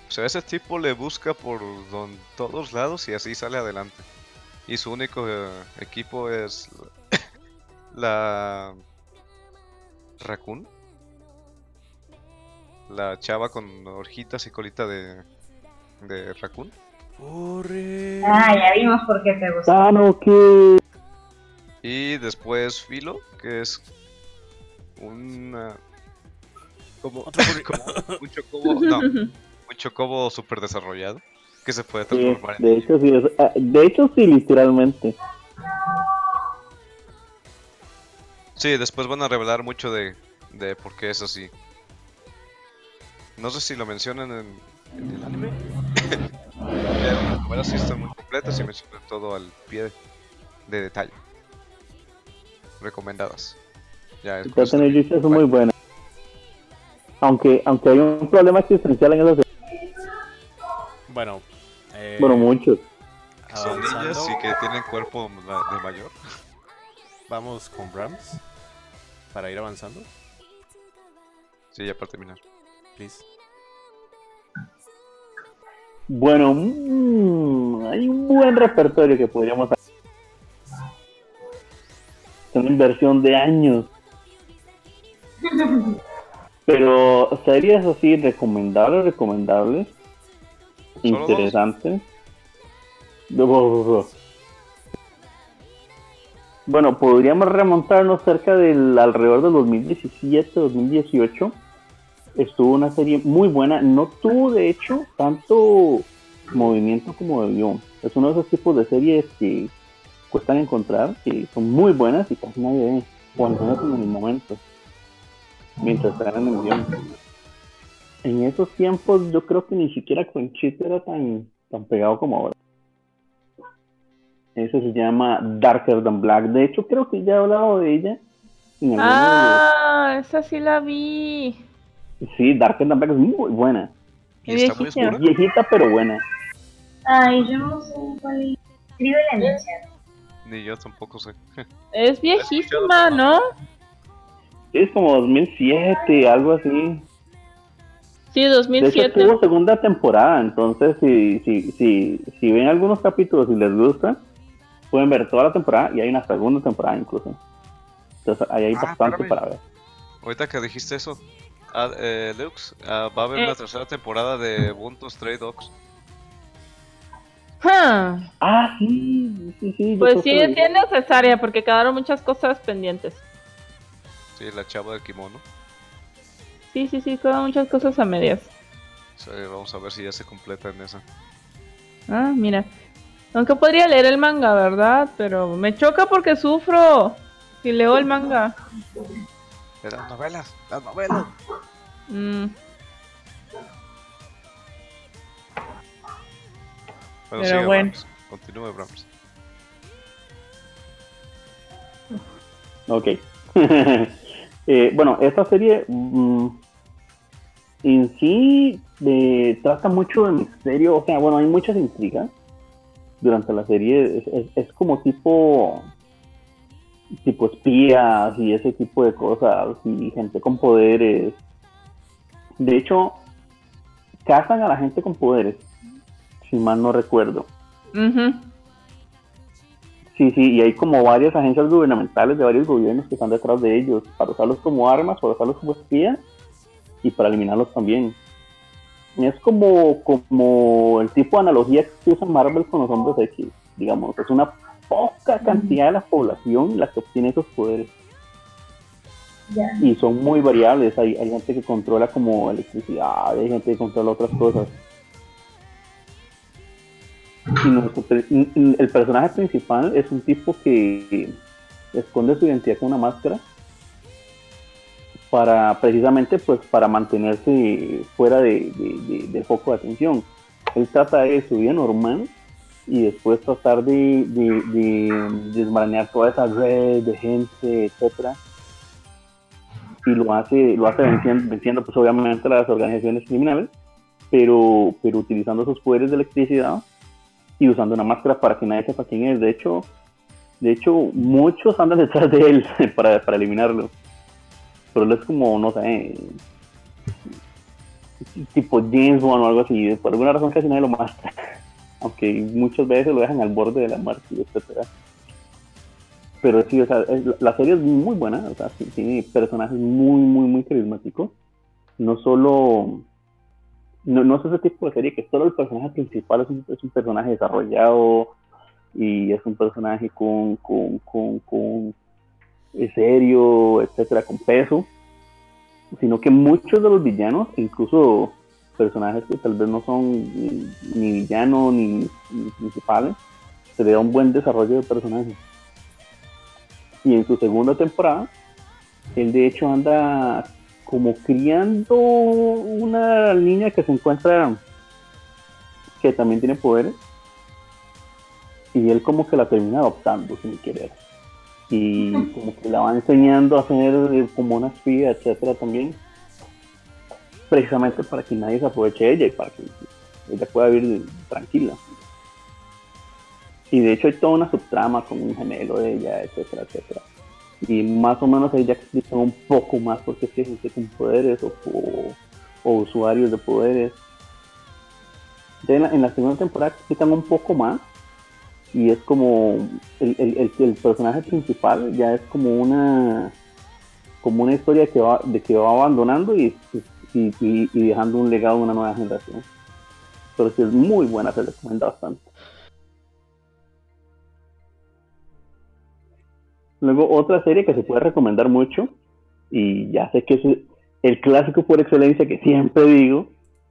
O sea, ese tipo le busca por don- todos lados y así sale adelante. Y su único eh, equipo es la Raccoon. La chava con hojitas y colita de, de Raccoon. ¡Corre! Ah, ya vimos por qué te gustó. Sano que Y después Filo, que es una... Como, como un chocobo, no, un chocobo super desarrollado que se puede Sí, transformar en de hecho sí, ah, de hecho sí, literalmente. Sí, después van a revelar mucho de, de por qué es así. No sé si lo mencionan en, en el anime. Las novelas sí están muy completas y mencionan todo al pie de detalle. Recomendadas. Ya es muy buena. Aunque, aunque hay un problema existencial en esa serie. Bueno, eh, Bueno, muchos. Son niñas y que tienen cuerpo de mayor. vamos con Brahms para ir avanzando, Sí, ya para terminar. please. Bueno, mm, hay un buen repertorio que podríamos hacer. Es una inversión de años. Pero series así recomendables, recomendables, Dos. Bueno, podríamos remontarnos cerca del alrededor del 2017-2018. Estuvo una serie muy buena. No tuvo, de hecho, tanto movimiento como debió. Es uno de esos tipos de series que cuestan encontrar, que son muy buenas y casi nadie ve. O al menos en el momento. Mientras están en emisión. En esos tiempos yo creo que ni siquiera Conchito era tan, tan pegado como ahora. Eso se llama Darker Than Black. De hecho, creo que ya he hablado de ella. En alguno de Ah, esa sí la vi. Sí, Darker Than Black es muy buena. Y está muy viejita. oscura. Viejita, pero buena. Ay, yo no sé cuál es. El chat. Ni yo tampoco sé. Es viejísima, ¿no? Es como 2007, algo así. Sí, De hecho, 2007. tuvo segunda temporada. Entonces, si, si, si, si ven algunos capítulos y les gusta, pueden ver toda la temporada y hay una segunda temporada incluso. Entonces, ahí hay Ah, bastante espérame. para ver. Ahorita que dijiste eso, ah, eh, Lux, ah, va a haber Eh. una tercera temporada de Ubuntu Stray Dogs. Ah, Ah, sí, sí, sí. Pues sí, es necesaria porque quedaron muchas cosas pendientes. Sí, la chava del kimono. Sí, sí, sí, quedaron muchas cosas a medias. Sí, vamos a ver si ya se completa en esa. Ah, mira. Aunque podría leer el manga, ¿verdad? Pero me choca porque sufro si leo el manga. De las novelas, las novelas. Mm, Pero, Pero sigue, bueno. Continúe, Brahms. Ok. Eh, bueno, esta serie mm, en sí eh, trata mucho de misterio, o sea, bueno, hay muchas intrigas durante la serie, es, es- es como tipo tipo espías y ese tipo de cosas y gente con poderes. De hecho, cazan a la gente con poderes, si mal no recuerdo. Ujú. Sí, sí, y hay como varias agencias gubernamentales de varios gobiernos que están detrás de ellos para usarlos como armas, para usarlos como espías y para eliminarlos también. Es como, como el tipo de analogía que usa Marvel con los hombres X, digamos, es una poca cantidad de la población la que obtiene esos poderes. Y son muy variables, hay, hay gente que controla como electricidad, hay gente que controla otras cosas. Y nuestro el personaje principal es un tipo que esconde su identidad con una máscara para precisamente pues para mantenerse fuera de, foco de atención. Él trata de su vida normal y después tratar de, de, de desmarañar toda esa red de gente, etcétera. Y lo hace lo hace venciendo, venciendo pues obviamente las organizaciones criminales pero pero utilizando sus poderes de electricidad y usando una máscara para que nadie sepa quién es. De hecho de hecho muchos andan detrás de él para, para eliminarlo pero él es como no sé tipo James Bond o algo así por alguna razón casi nadie lo muestra aunque muchas veces lo dejan al borde de la muerte etcétera pero sí, o sea, la- serie es muy buena, o sea, tiene personajes muy, muy, muy carismáticos. No solo, no, no es ese tipo de serie que solo el personaje principal es un, personaje desarrollado y es un personaje con, con, con, serio, etcétera, con peso, sino que muchos de los villanos, incluso personajes que tal vez no son ni, villanos ni, ni principales, se le da un buen desarrollo de personajes. Y en su segunda temporada, él de hecho anda como criando una niña que se encuentra que también tiene poderes. Y él como que la termina adoptando sin querer. Y como que la va enseñando a ser eh, como una espía, etcétera también. Precisamente para que nadie se aproveche de ella y para que ella pueda vivir tranquila. Y de hecho hay toda una subtrama con un gemelo de ella, etcétera, etcétera. Y más o menos ahí ya explican un poco más por qué es gente con poderes o, usuarios de poderes. En, la, en la segunda temporada explican un poco más y es como el, el- el- el personaje principal ya es como una como una historia que va, de que va abandonando y, y, y- y dejando un legado a una nueva generación. Pero sí es muy buena, se recomienda bastante. Luego otra serie que se puede recomendar mucho, y ya sé que es el clásico por excelencia que siempre digo,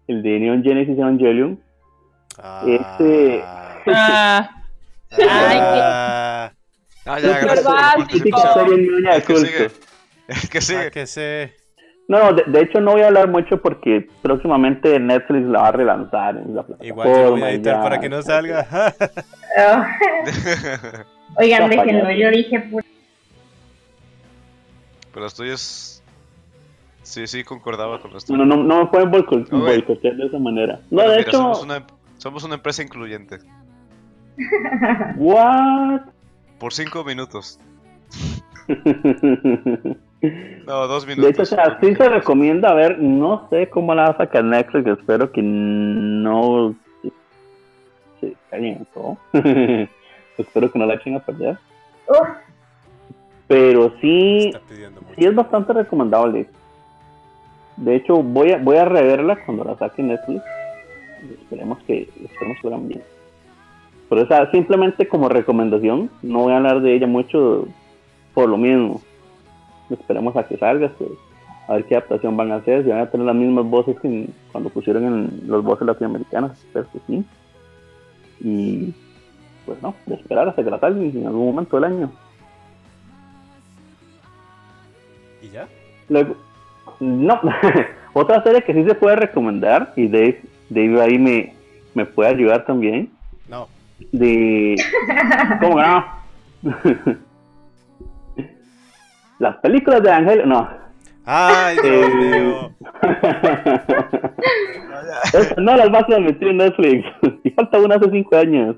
el de Neon Genesis Evangelion. Este- Ah, Ay, Ah, Ah, Súper ya, gracias. El que sigue. El que ah, sigue. que se... No, no, de, de hecho no voy a hablar mucho porque próximamente Netflix la va a relanzar en la plataforma. Igual yo lo voy a editar ya. para que no salga. Oigan, déjenlo, yo dije pura. Pero los tuyos. Sí, sí, concordaba con los No, tuyos. no, no, no me pueden boicotear de esa manera. No, Bueno, de mira, hecho, somos, una, somos una empresa incluyente. What? Por cinco minutos. No, dos minutos. De hecho, o sea, sí se recomienda ver, no sé cómo la va a sacar Netflix, espero que no se caigan en todo. espero que no la echen a perder. Pero sí, Está pidiendo mucho. sí es bastante recomendable. De hecho, voy a, voy a reverla cuando la saque Netflix. Y Esperemos que, esperemos que hagan bien. Pero o sea, simplemente como recomendación, no voy a hablar de ella mucho por lo mismo. Esperemos a que salga, pues, a ver qué adaptación van a hacer, si van a tener las mismas voces que cuando pusieron en los voces latinoamericanas, espero que sí. Y pues no, de esperar hasta que la salgan en algún momento del año. ¿Y ya? Luego, no, otra serie que sí se puede recomendar, y Dave, Dave ahí me, me puede ayudar también, No. De... ¿Cómo que no? las películas de Ángel, no. Ay, Dios Eh, mío. No las vas a transmitir en Netflix. Y falta una hace cinco años.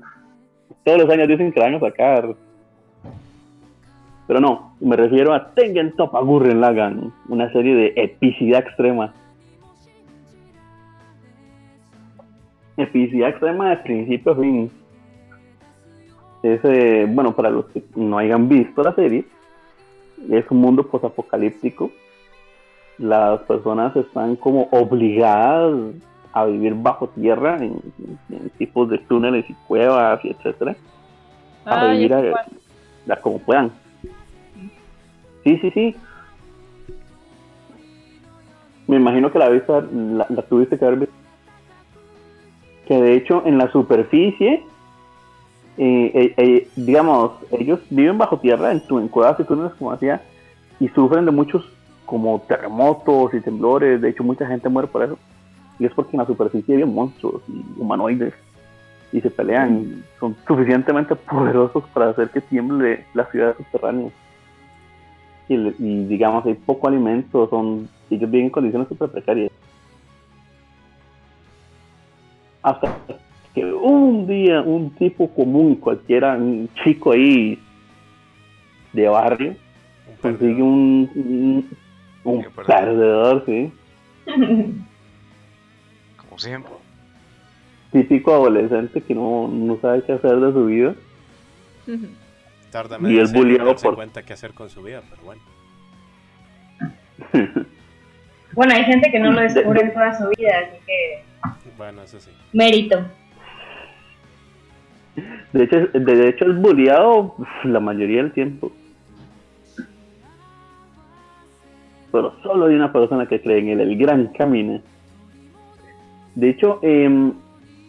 Todos los años dicen que la van a sacar. Pero no, me refiero a Tengen Toppa Gurren Lagann, una serie de epicidad extrema. Epicidad extrema de principio a fin. Es, eh, bueno, para los que no hayan visto la serie, es un mundo posapocalíptico. Las personas están como obligadas a vivir bajo tierra en, en tipos de túneles y cuevas y etcétera. A vivir a- a como puedan. Sí, sí, sí. Me imagino que la viste, la, la tuviste que haber visto. Que de hecho en la superficie, eh, eh, digamos, ellos viven bajo tierra en, en cuevas y túneles como decía, y sufren de muchos como terremotos y temblores. De hecho, mucha gente muere por eso. Y es porque en la superficie viven monstruos y humanoides y se pelean y son suficientemente poderosos para hacer que tiemble la ciudad subterránea. Y, y, digamos, hay poco alimento, son, ellos viven en condiciones súper precarias. Hasta que un día un tipo común cualquiera, un chico ahí de barrio, Un consigue un, un, perdedor. sí. Como siempre. Típico adolescente que no, no sabe qué hacer de su vida. Ujú. Tarda Y el bulleado por- cuenta qué hacer con su vida, pero bueno. Bueno, hay gente que no lo descubre en toda su vida, así que Bueno, eso sí. mérito. De hecho, de hecho es bulleado la mayoría del tiempo. Pero solo hay una persona que cree en él, el gran camino. De hecho, em,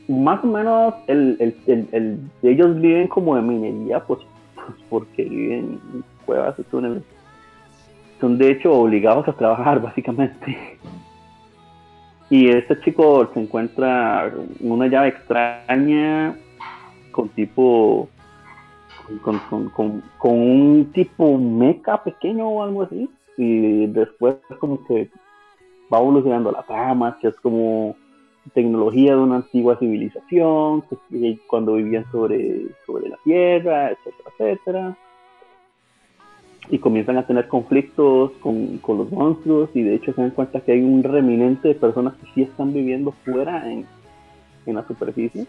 más o menos el- el- el- ellos viven como de minería, pues, pues, porque viven en cuevas y túneles. Son de hecho obligados a trabajar, básicamente. Y este chico se encuentra una llave extraña con tipo con, con, con, un tipo mecha pequeño o algo así y después como que va evolucionando la trama que es como tecnología de una antigua civilización que cuando vivían sobre, sobre la tierra etcétera etcétera. Y comienzan a tener conflictos con, con los monstruos y de hecho se dan cuenta que hay un reminente de personas que sí están viviendo fuera en, en la superficie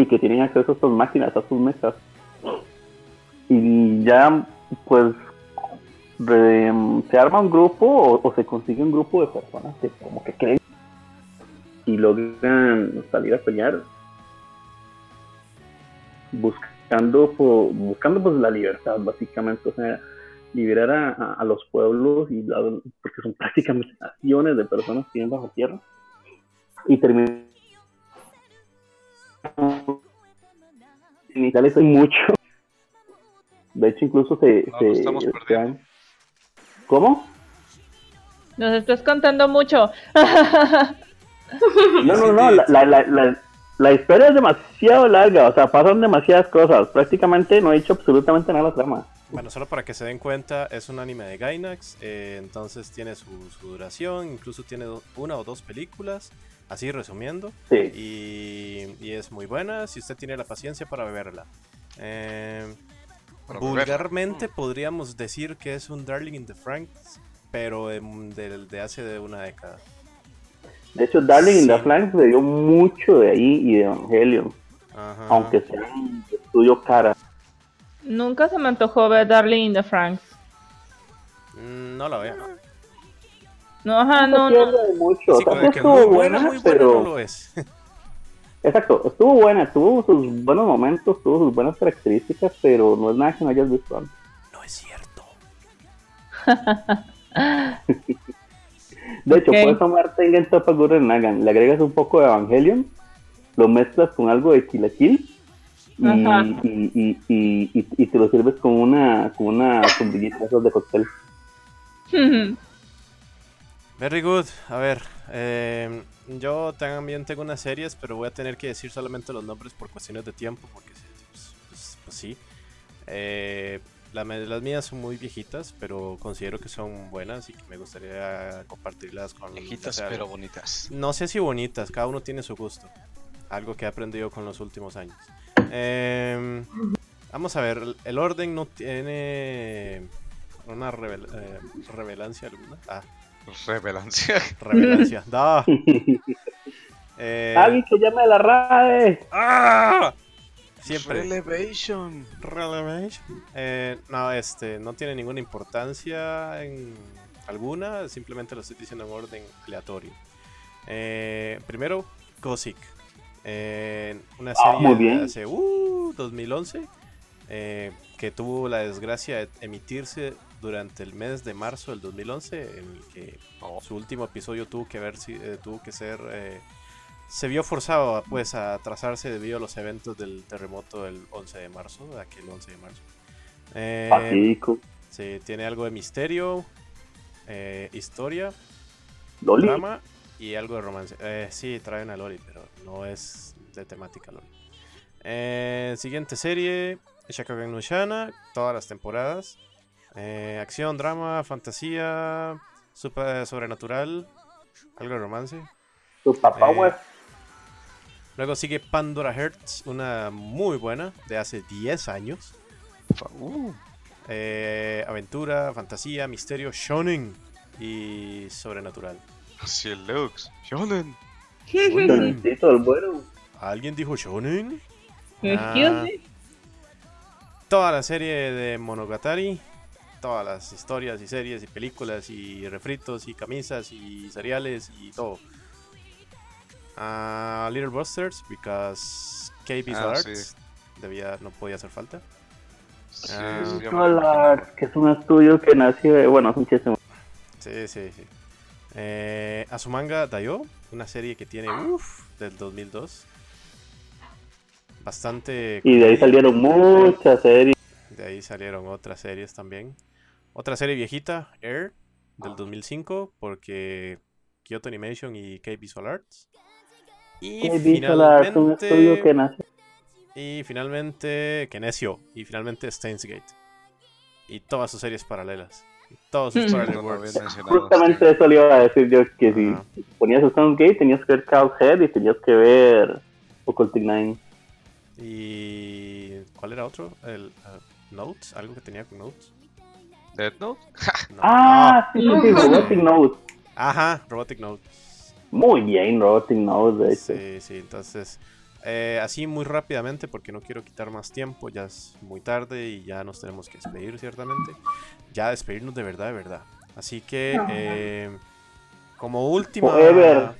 y que tienen acceso a estas máquinas, a sus mechas. Y ya, pues, se arma un grupo o, se consigue un grupo de personas que como que creen y logran salir a pelear buscando buscando pues la libertad básicamente o sea liberar a, los pueblos y la- porque son prácticamente naciones de personas que viven bajo tierra y terminar iniciales hay mucho. De hecho, incluso se. No, se- nos estamos perdiendo. han- ¿Cómo? Nos estás contando mucho. No, no, no. La, la, la, la, la historia es demasiado larga. O sea, pasan demasiadas cosas. Prácticamente no he hecho absolutamente nada a la trama. Bueno, solo para que se den cuenta, es un anime de Gainax, eh, entonces tiene su, su duración, incluso tiene do- una o dos películas, así resumiendo, Sí. y, y es muy buena si usted tiene la paciencia para verla. Eh, Para vulgarmente podríamos decir que es un Darling in the Franks, pero del- de, hace de una década. De hecho, Darling in the Sí. Flanks se dio mucho de ahí y de Evangelion. Ajá. Aunque sea un estudio cara. Nunca se me antojó ver Darling in the Franks. Mm, No la veo. No, ajá, no, no. pierde de mucho. Sí, o sea, como de que estuvo muy buena, buena, muy buena pero... no lo es. Exacto, estuvo buena, tuvo sus buenos momentos, tuvo sus buenas características, pero no es nada que no hayas visto antes. No es cierto. De hecho, Ok. puedes tomar Tengen Toppa Gurren Lagann, le agregas un poco de Evangelion, lo mezclas con algo de Kill la Kill y, y, y, y, y- y te lo sirves con una, con una sombrillita de cóctel. Very good. A ver, eh, yo también tengo unas series, pero voy a tener que decir solamente los nombres por cuestiones de tiempo, porque pues, pues- pues sí. Eh, la las mías son muy viejitas, pero considero que son buenas y que me gustaría compartirlas con Viejitas sea, pero bonitas. No sé si bonitas, cada uno tiene su gusto. Algo que he aprendido con los últimos años. Em, vamos a ver, el- el orden no tiene una revel- eh, revelancia alguna. Ah, Revelancia. revelancia. no. Eh, Alguien que llame a la RAE. ¡ah! Siempre. Relevation. Relevation. Eh, no, este, no tiene ninguna importancia en alguna, simplemente lo estoy diciendo en orden aleatorio. Eh, primero, Gothic. Eh, una Ah, serie de hace uh, 2011 eh, que tuvo la desgracia de emitirse durante el mes de marzo del 2011, en el que Oh. su último episodio tuvo que ver si eh, tuvo que ser eh, se vio forzado pues a atrasarse debido a los eventos del terremoto del 11 de marzo, aquel 11 de marzo. Eh, Fatídico. sí, tiene algo de misterio, eh, historia, Loli. drama y algo de romance. Eh, sí, trae una Lori, pero no es de temática Lori. Eh, siguiente serie, Shakugan no Shana, todas las temporadas. Eh, acción, drama, fantasía, super, sobrenatural, algo de romance. Tu papá, Eh. Luego sigue Pandora Hearts, una muy buena, de hace 10 años. Uh, Eh, aventura, fantasía, misterio, shonen y sobrenatural. así el Lux. Shonen. El bueno. ¿Alguien dijo shonen? Excuse Ah. Toda la serie de Monogatari, todas las historias y series y películas y refritos y camisas y cereales y todo. Ah, Little Busters, because KB Ah, Arts debía, no podía hacer falta. Sí, Ah. Solar, imagino. que es un estudio que nació de. Bueno, es un chiste. Sí, sí, sí. Eh, Azumanga Dayo, una serie que tiene, uff, del 2002. Bastante... Y de ahí salieron muchas series. De ahí salieron otras series también. Otra serie viejita, Air, del 2005, porque Kyoto Animation y K Visual Arts. Y es un estudio que finalmente, nació. y finalmente, que necio, y finalmente Steins Gate. Y todas sus series paralelas. Y todos sus Mm. No Justamente sí. eso le iba a decir yo, que si ponías Stone Gate tenías que ver Chaos Head y tenías que ver Occultic Nine. Y... ¿Cuál era otro? El uh, Notes, algo que tenía con Notes. Death Note. No, Ah, sí, sí, sí. Robotic Notes. no. Ajá, Robotic Notes. Muy bien, Robotic de hecho. Sí, sí, entonces, eh, así muy rápidamente, porque no quiero quitar más tiempo, ya es muy tarde y ya nos tenemos que despedir, ciertamente. Ya despedirnos de verdad, de verdad. Así que, eh, como última... Forever.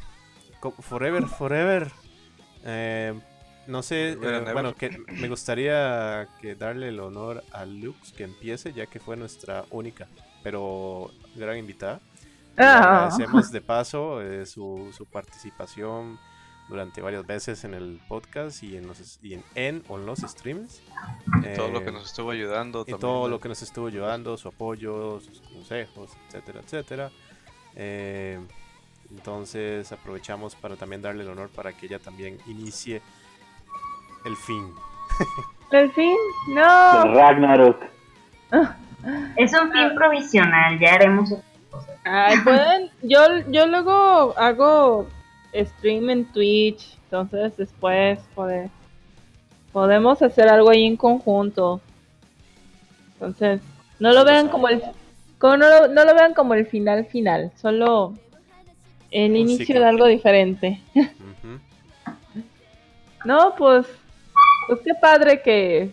Forever, forever. Eh, no sé, eh, bueno, que me gustaría que darle el honor a Lux que empiece, ya que fue nuestra única, pero gran invitada. Le Ah. agradecemos de paso eh, su, su participación durante varias veces en el podcast y en los y en, en o en los streams. Todo lo Eh, que nos estuvo ayudando. y también, todo ¿no? lo que nos estuvo ayudando, su apoyo, sus consejos, etcétera, etcétera. Eh, entonces aprovechamos para también darle el honor para que ella también inicie el fin. El fin, El no. Ragnarok. Es un fin provisional, ya haremos. Ay, pueden, yo, yo luego hago stream en Twitch, entonces después pode- podemos hacer algo ahí en conjunto. Entonces, no lo vean como el como no, lo, no lo vean como el final final, solo el inicio de algo diferente. No, pues, pues qué padre que,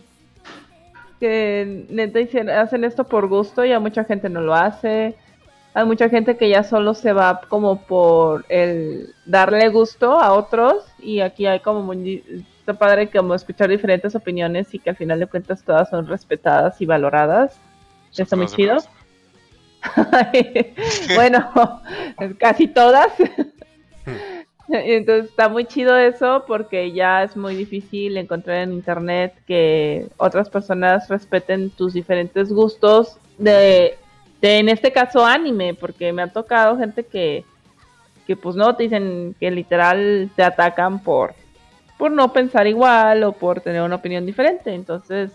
que neta hacen esto por gusto y a mucha gente no lo hace. Hay mucha gente que ya solo se va como por el darle gusto a otros y aquí hay como muy, está padre como escuchar diferentes opiniones y que al final de cuentas todas son respetadas y valoradas. Son Está muy chido. bueno, casi todas. Y Entonces está muy chido eso porque ya es muy difícil encontrar en internet que otras personas respeten tus diferentes gustos de, de, en este caso anime, porque me ha tocado gente que, que pues no, te dicen que literal te atacan por, por no pensar igual o por tener una opinión diferente. Entonces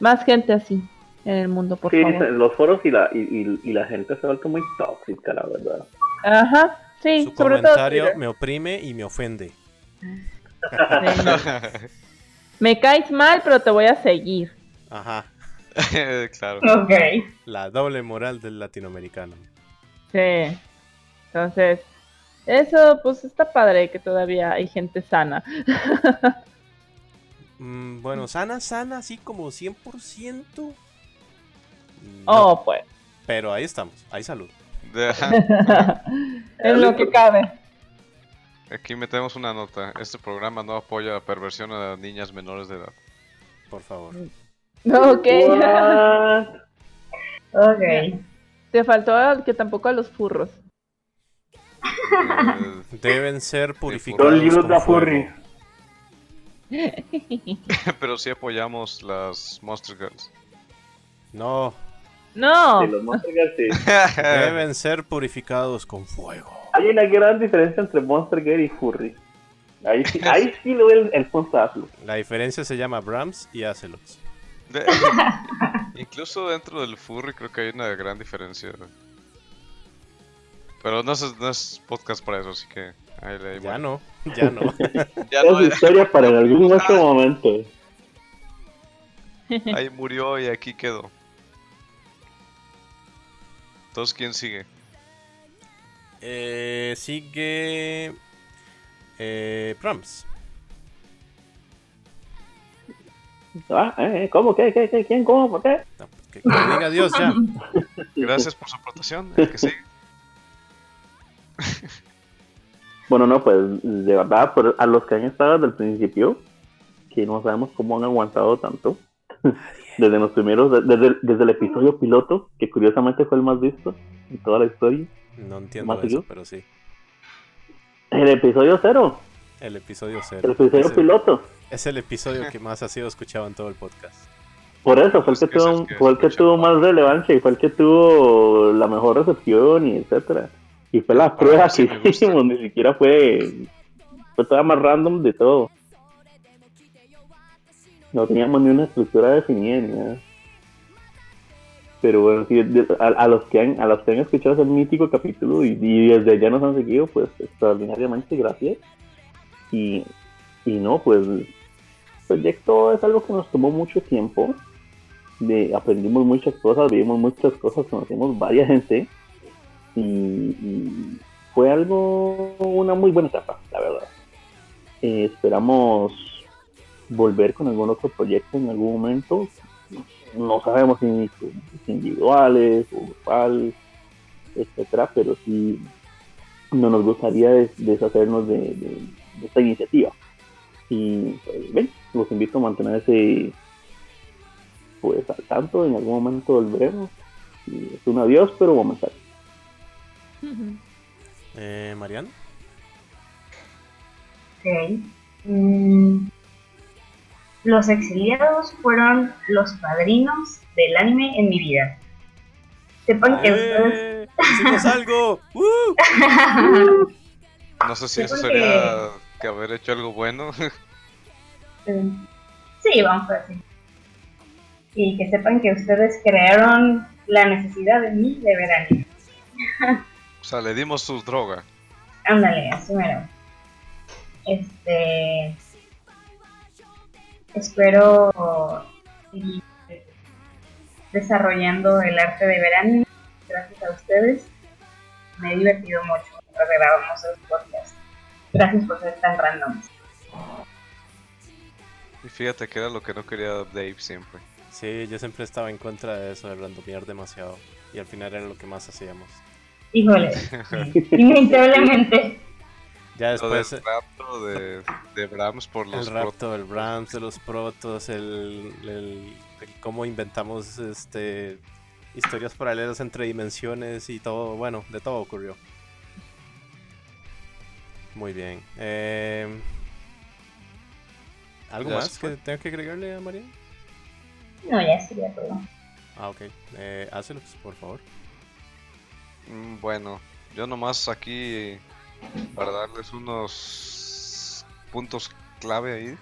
Más gente así en el mundo, por Sí, favor. los foros y la, y, y- y la gente se ha vuelto muy tóxica, la verdad. Ajá, sí, Su sobre comentario me oprime y me ofende. Sí. Me caes mal, pero te voy a seguir. Ajá. claro. Ok. La doble moral del latinoamericano. Sí. Entonces, eso pues está padre que todavía hay gente sana. Mm, bueno, sana, sana, así como 100%. No, Oh, pues. Pero ahí estamos, hay salud. En lo que cabe. Aquí metemos una nota. Este programa no apoya la perversión a niñas menores de edad. Por favor. Ok. Ok. Te faltó al- que tampoco a los furros. Eh, Deben ser purificados pero sí apoyamos las Monster Girls. No, No. Los Monster Girls, sí. deben ser purificados con fuego. Hay una gran diferencia entre Monster Girl y Furry. Ahí sí, ahí sí le doy el, el puntazo. La diferencia se llama Brahms y Acelots. De- Incluso dentro del furry creo que hay una gran diferencia. Pero no es, no es podcast para eso, así que... Ahí, ahí Ya muere. no, ya no. Ya Es no, ya- historia para en algún otro momento. ahí murió y aquí quedó. Entonces, ¿quién sigue? Eh, sigue. Eh. Ah, eh, ¿Cómo? ¿Qué? ¿Qué? ¿Qué? ¿Quién? ¿Cómo? ¿Por qué? No, Que, que diga Dios ya. Gracias por su aportación. El que sigue. Bueno, no, pues de verdad, pero a los que han estado desde el principio, que no sabemos cómo han aguantado tanto, desde los primeros, desde, desde el episodio piloto, que curiosamente fue el más visto en toda la historia, No entiendo ¿Más eso, seguido? pero sí. el episodio cero, El episodio el cero. episodio Es el, piloto. es el episodio que más ha sido escuchado en todo el podcast. Por eso fue el que Es que tuvo, que fue el que tuvo más relevancia y fue el que tuvo la mejor recepción y etcétera. Y fue la Para prueba que hicimos, ni siquiera fue, fue toda más random de todo. No teníamos ni una estructura definida ni nada. Pero bueno, de- a, los que han, a los que han escuchado ese mítico capítulo y, desde ya nos han seguido, pues extraordinariamente gracias. Y, y no, pues el proyecto es algo que nos tomó mucho tiempo. De, aprendimos muchas cosas, vivimos muchas cosas, conocimos varias gente. Y, y fue algo, una muy buena etapa, la verdad. Eh, esperamos volver con algún otro proyecto en algún momento. No sabemos si si individuales o grupal, etcétera, pero sí no nos gustaría des- deshacernos de, de- de esta iniciativa. Y pues, ven, los invito a mantenerse pues al tanto, en algún momento volveremos. Y es un adiós, pero momentáneo. Eh, Marian. Ok. Mm, Los exiliados fueron los padrinos del anime en mi vida. Sepan que ustedes... ¡Eh! ¡Hicimos algo! ¡Uh! No sé si eso sería que haber hecho algo bueno. Sí, vamos a decir. Y que sepan que ustedes crearon la necesidad de mí de ver anime. o sea, le dimos su droga. Ándale, así mero. Este. Espero seguir desarrollando el arte de ver anime. Gracias a ustedes. Me he divertido mucho mientras grabamos los podcasts. Gracias por ser tan random. Y fíjate que era lo que no quería Dave siempre. Sí, yo siempre estaba en contra de eso, de randomear demasiado. Y al final era lo que más hacíamos. Híjole, inevitablemente. Ya Lo del después rapto de, de Brahms por los el rapto, el Brahms de los protos, el, el- el cómo inventamos este historias paralelas entre dimensiones y todo, bueno, de todo ocurrió. Muy bien. Eh, ¿Algo Ya más que tenga que agregarle a María? No, ya sería todo. Ah, ok. Eh, hácelos, por favor. Mm, Bueno, yo nomás aquí para darles unos puntos clave ahí.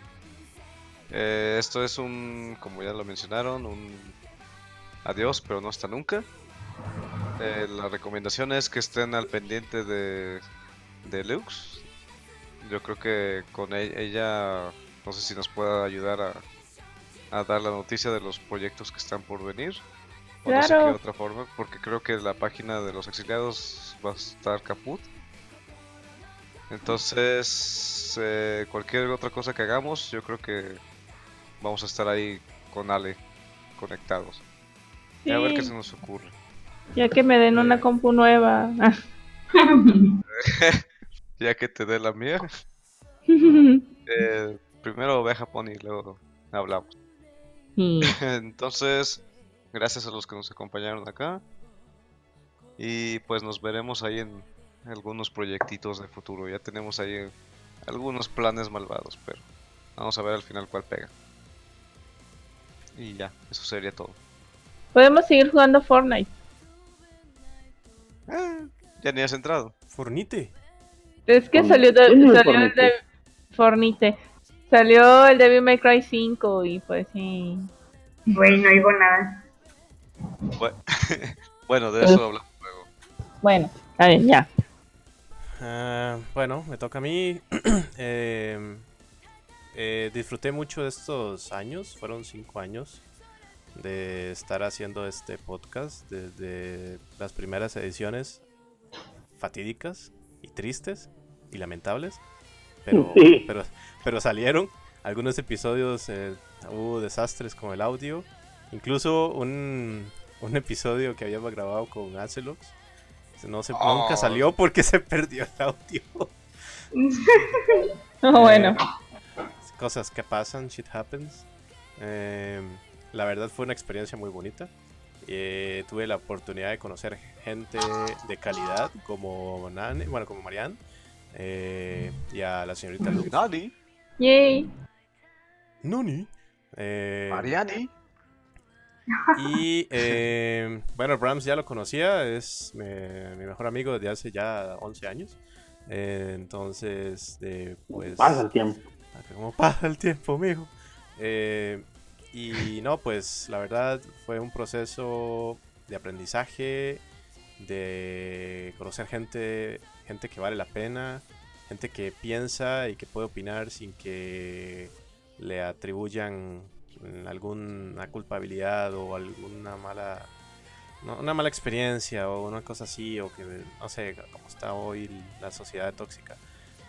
Eh, esto es un, como ya lo mencionaron, un adiós, pero no hasta nunca. Eh, la recomendación es que estén al pendiente de, de Lux. Yo creo que con e- ella, no sé si nos pueda ayudar a, a dar la noticia de los proyectos que están por venir. O no sé qué Claro. otra forma, porque creo que la página de los exiliados va a estar caput. Entonces, eh, cualquier otra cosa que hagamos, yo creo que vamos a estar ahí con Ale conectados. Y a ver qué Sí, se nos ocurre. ya que me den una compu nueva. Ya que te dé la mía, eh, primero ve a Japón y luego hablamos. Sí. Entonces, gracias a los que nos acompañaron acá. Y pues nos veremos ahí en algunos proyectitos de futuro. Ya tenemos ahí algunos planes malvados, pero vamos a ver al final cuál pega. Y ya, eso sería todo. Podemos seguir jugando Fortnite. Ah, ya ni has entrado. Fornite. Es que salió, de- ¿Quién es salió el de Fornite. Salió el Devil May Cry 5 y pues sí. Güey, no oigo nada. Bue- Bueno, de eso hablamos luego. Bueno, está bien, ya. Ah, bueno, me toca a mí. Eh, eh, disfruté mucho de estos años, fueron cinco años de estar haciendo este podcast desde las primeras ediciones fatídicas y tristes y lamentables, pero, Sí. pero, pero salieron. Algunos episodios eh, hubo desastres con el audio, incluso un, un episodio que habíamos grabado con Acelox. No se, Oh. Nunca salió porque se perdió el audio. bueno, cosas que pasan, shit happens. Eh, la verdad fue una experiencia muy bonita. Eh, tuve la oportunidad de conocer gente de calidad como Nane, bueno, como Marianne eh, y a la señorita Luz. Nani, yay. Noni. Eh, Mariani. Y eh, bueno, Brahms ya lo conocía, es eh, mi mejor amigo desde hace ya 11 años. Eh, entonces, eh, pues... Pasa el tiempo. Como pasa el tiempo, mijo. Y no, pues la verdad fue un proceso de aprendizaje, de conocer gente, gente que vale la pena, gente que piensa y que puede opinar sin que le atribuyan alguna culpabilidad o alguna mala no, una mala experiencia o una cosa así o que no sé cómo está hoy la sociedad tóxica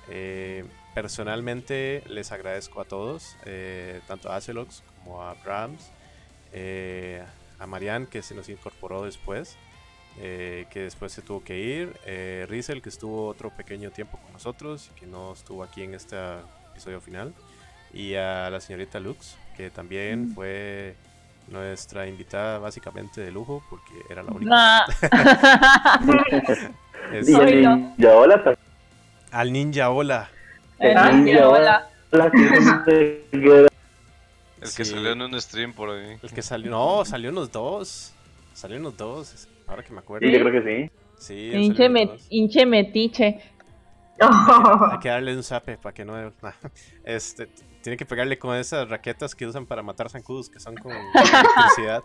Eh, personalmente les agradezco a todos eh, tanto a Acelox como a Brahms eh, a Marianne que se nos incorporó después eh, que después se tuvo que ir eh, Rizel que estuvo otro pequeño tiempo con nosotros que no estuvo aquí en este episodio final y a la señorita Lux, que también fue nuestra invitada básicamente de lujo, porque era la única. Nah. Es- Y el no. ninja, al ninja, hola. Eh, Ah, ninja. El que Sí. salió en un stream por ahí. El que salió, no, salió en los dos. Salió en los dos, ahora que me acuerdo. Sí, yo creo que sí. Sí, Hinche, me- hinche metiche. Hay que darle un zape para que no. nah. Este, tiene que pegarle con esas raquetas que usan para matar zancudos, que son con electricidad.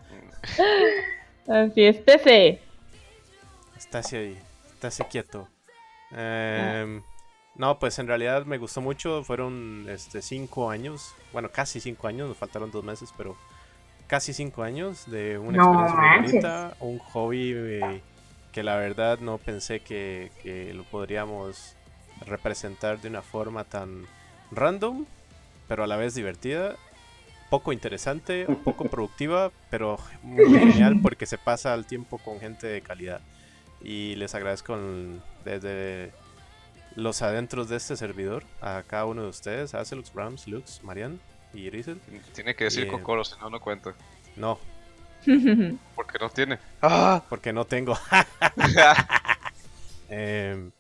Así es, TC. Estáse ahí, estáse quieto. Em, no, pues en realidad me gustó mucho. Fueron este, cinco años, bueno, casi cinco años, nos faltaron dos meses, pero casi cinco años de una No experiencia muy bonita, un hobby eh, que la verdad no pensé que, que lo podríamos representar de una forma tan random, pero a la vez divertida. Poco interesante, un poco productiva, pero muy genial porque se pasa el tiempo con gente de calidad. Y les agradezco el- desde los adentros de este servidor a cada uno de ustedes, a Acelux, Brahms, Lux, Marian y Rizel. Tiene que decir Bien. Kokoro, si no, no cuenta. No, Porque no tiene. ¡Ah! porque no tengo. Em,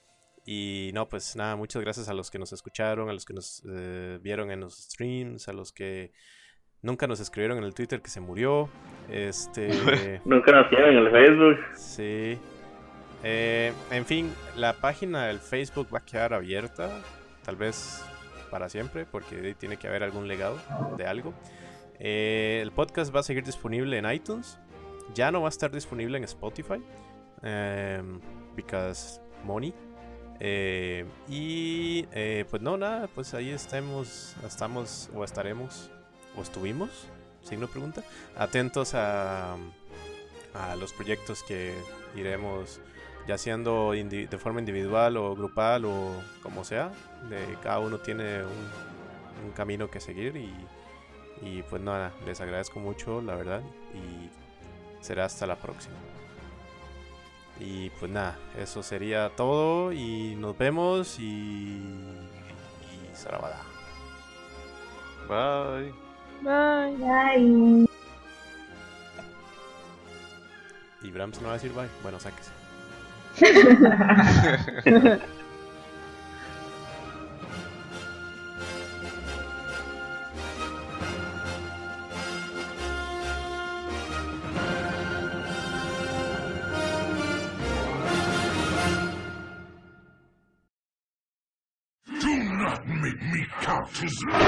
y no, pues nada, muchas gracias a los que nos escucharon, a los que nos eh, vieron en los streams, a los que nunca nos escribieron en el Twitter que se murió. Este. Nunca nos vieron en el Facebook. Sí. Eh, en fin, la página del Facebook va a quedar abierta. Tal vez para siempre, porque tiene que haber algún legado de algo. Eh, el podcast va a seguir disponible en iTunes. Ya no va a estar disponible en Spotify. em, because money. Eh, y eh, pues no, nada, pues ahí estemos, estamos o estaremos o estuvimos, signo pregunta, atentos a, a los proyectos que iremos ya siendo de forma individual o grupal o como sea, de cada uno tiene un, un camino que seguir y, y pues nada, les agradezco mucho la verdad y será hasta la próxima. Y pues nada, eso sería todo y nos vemos y, y Sarabada. Bye. Bye. Bye. Y Brahms no va a decir bye. Bueno, sáquese. It is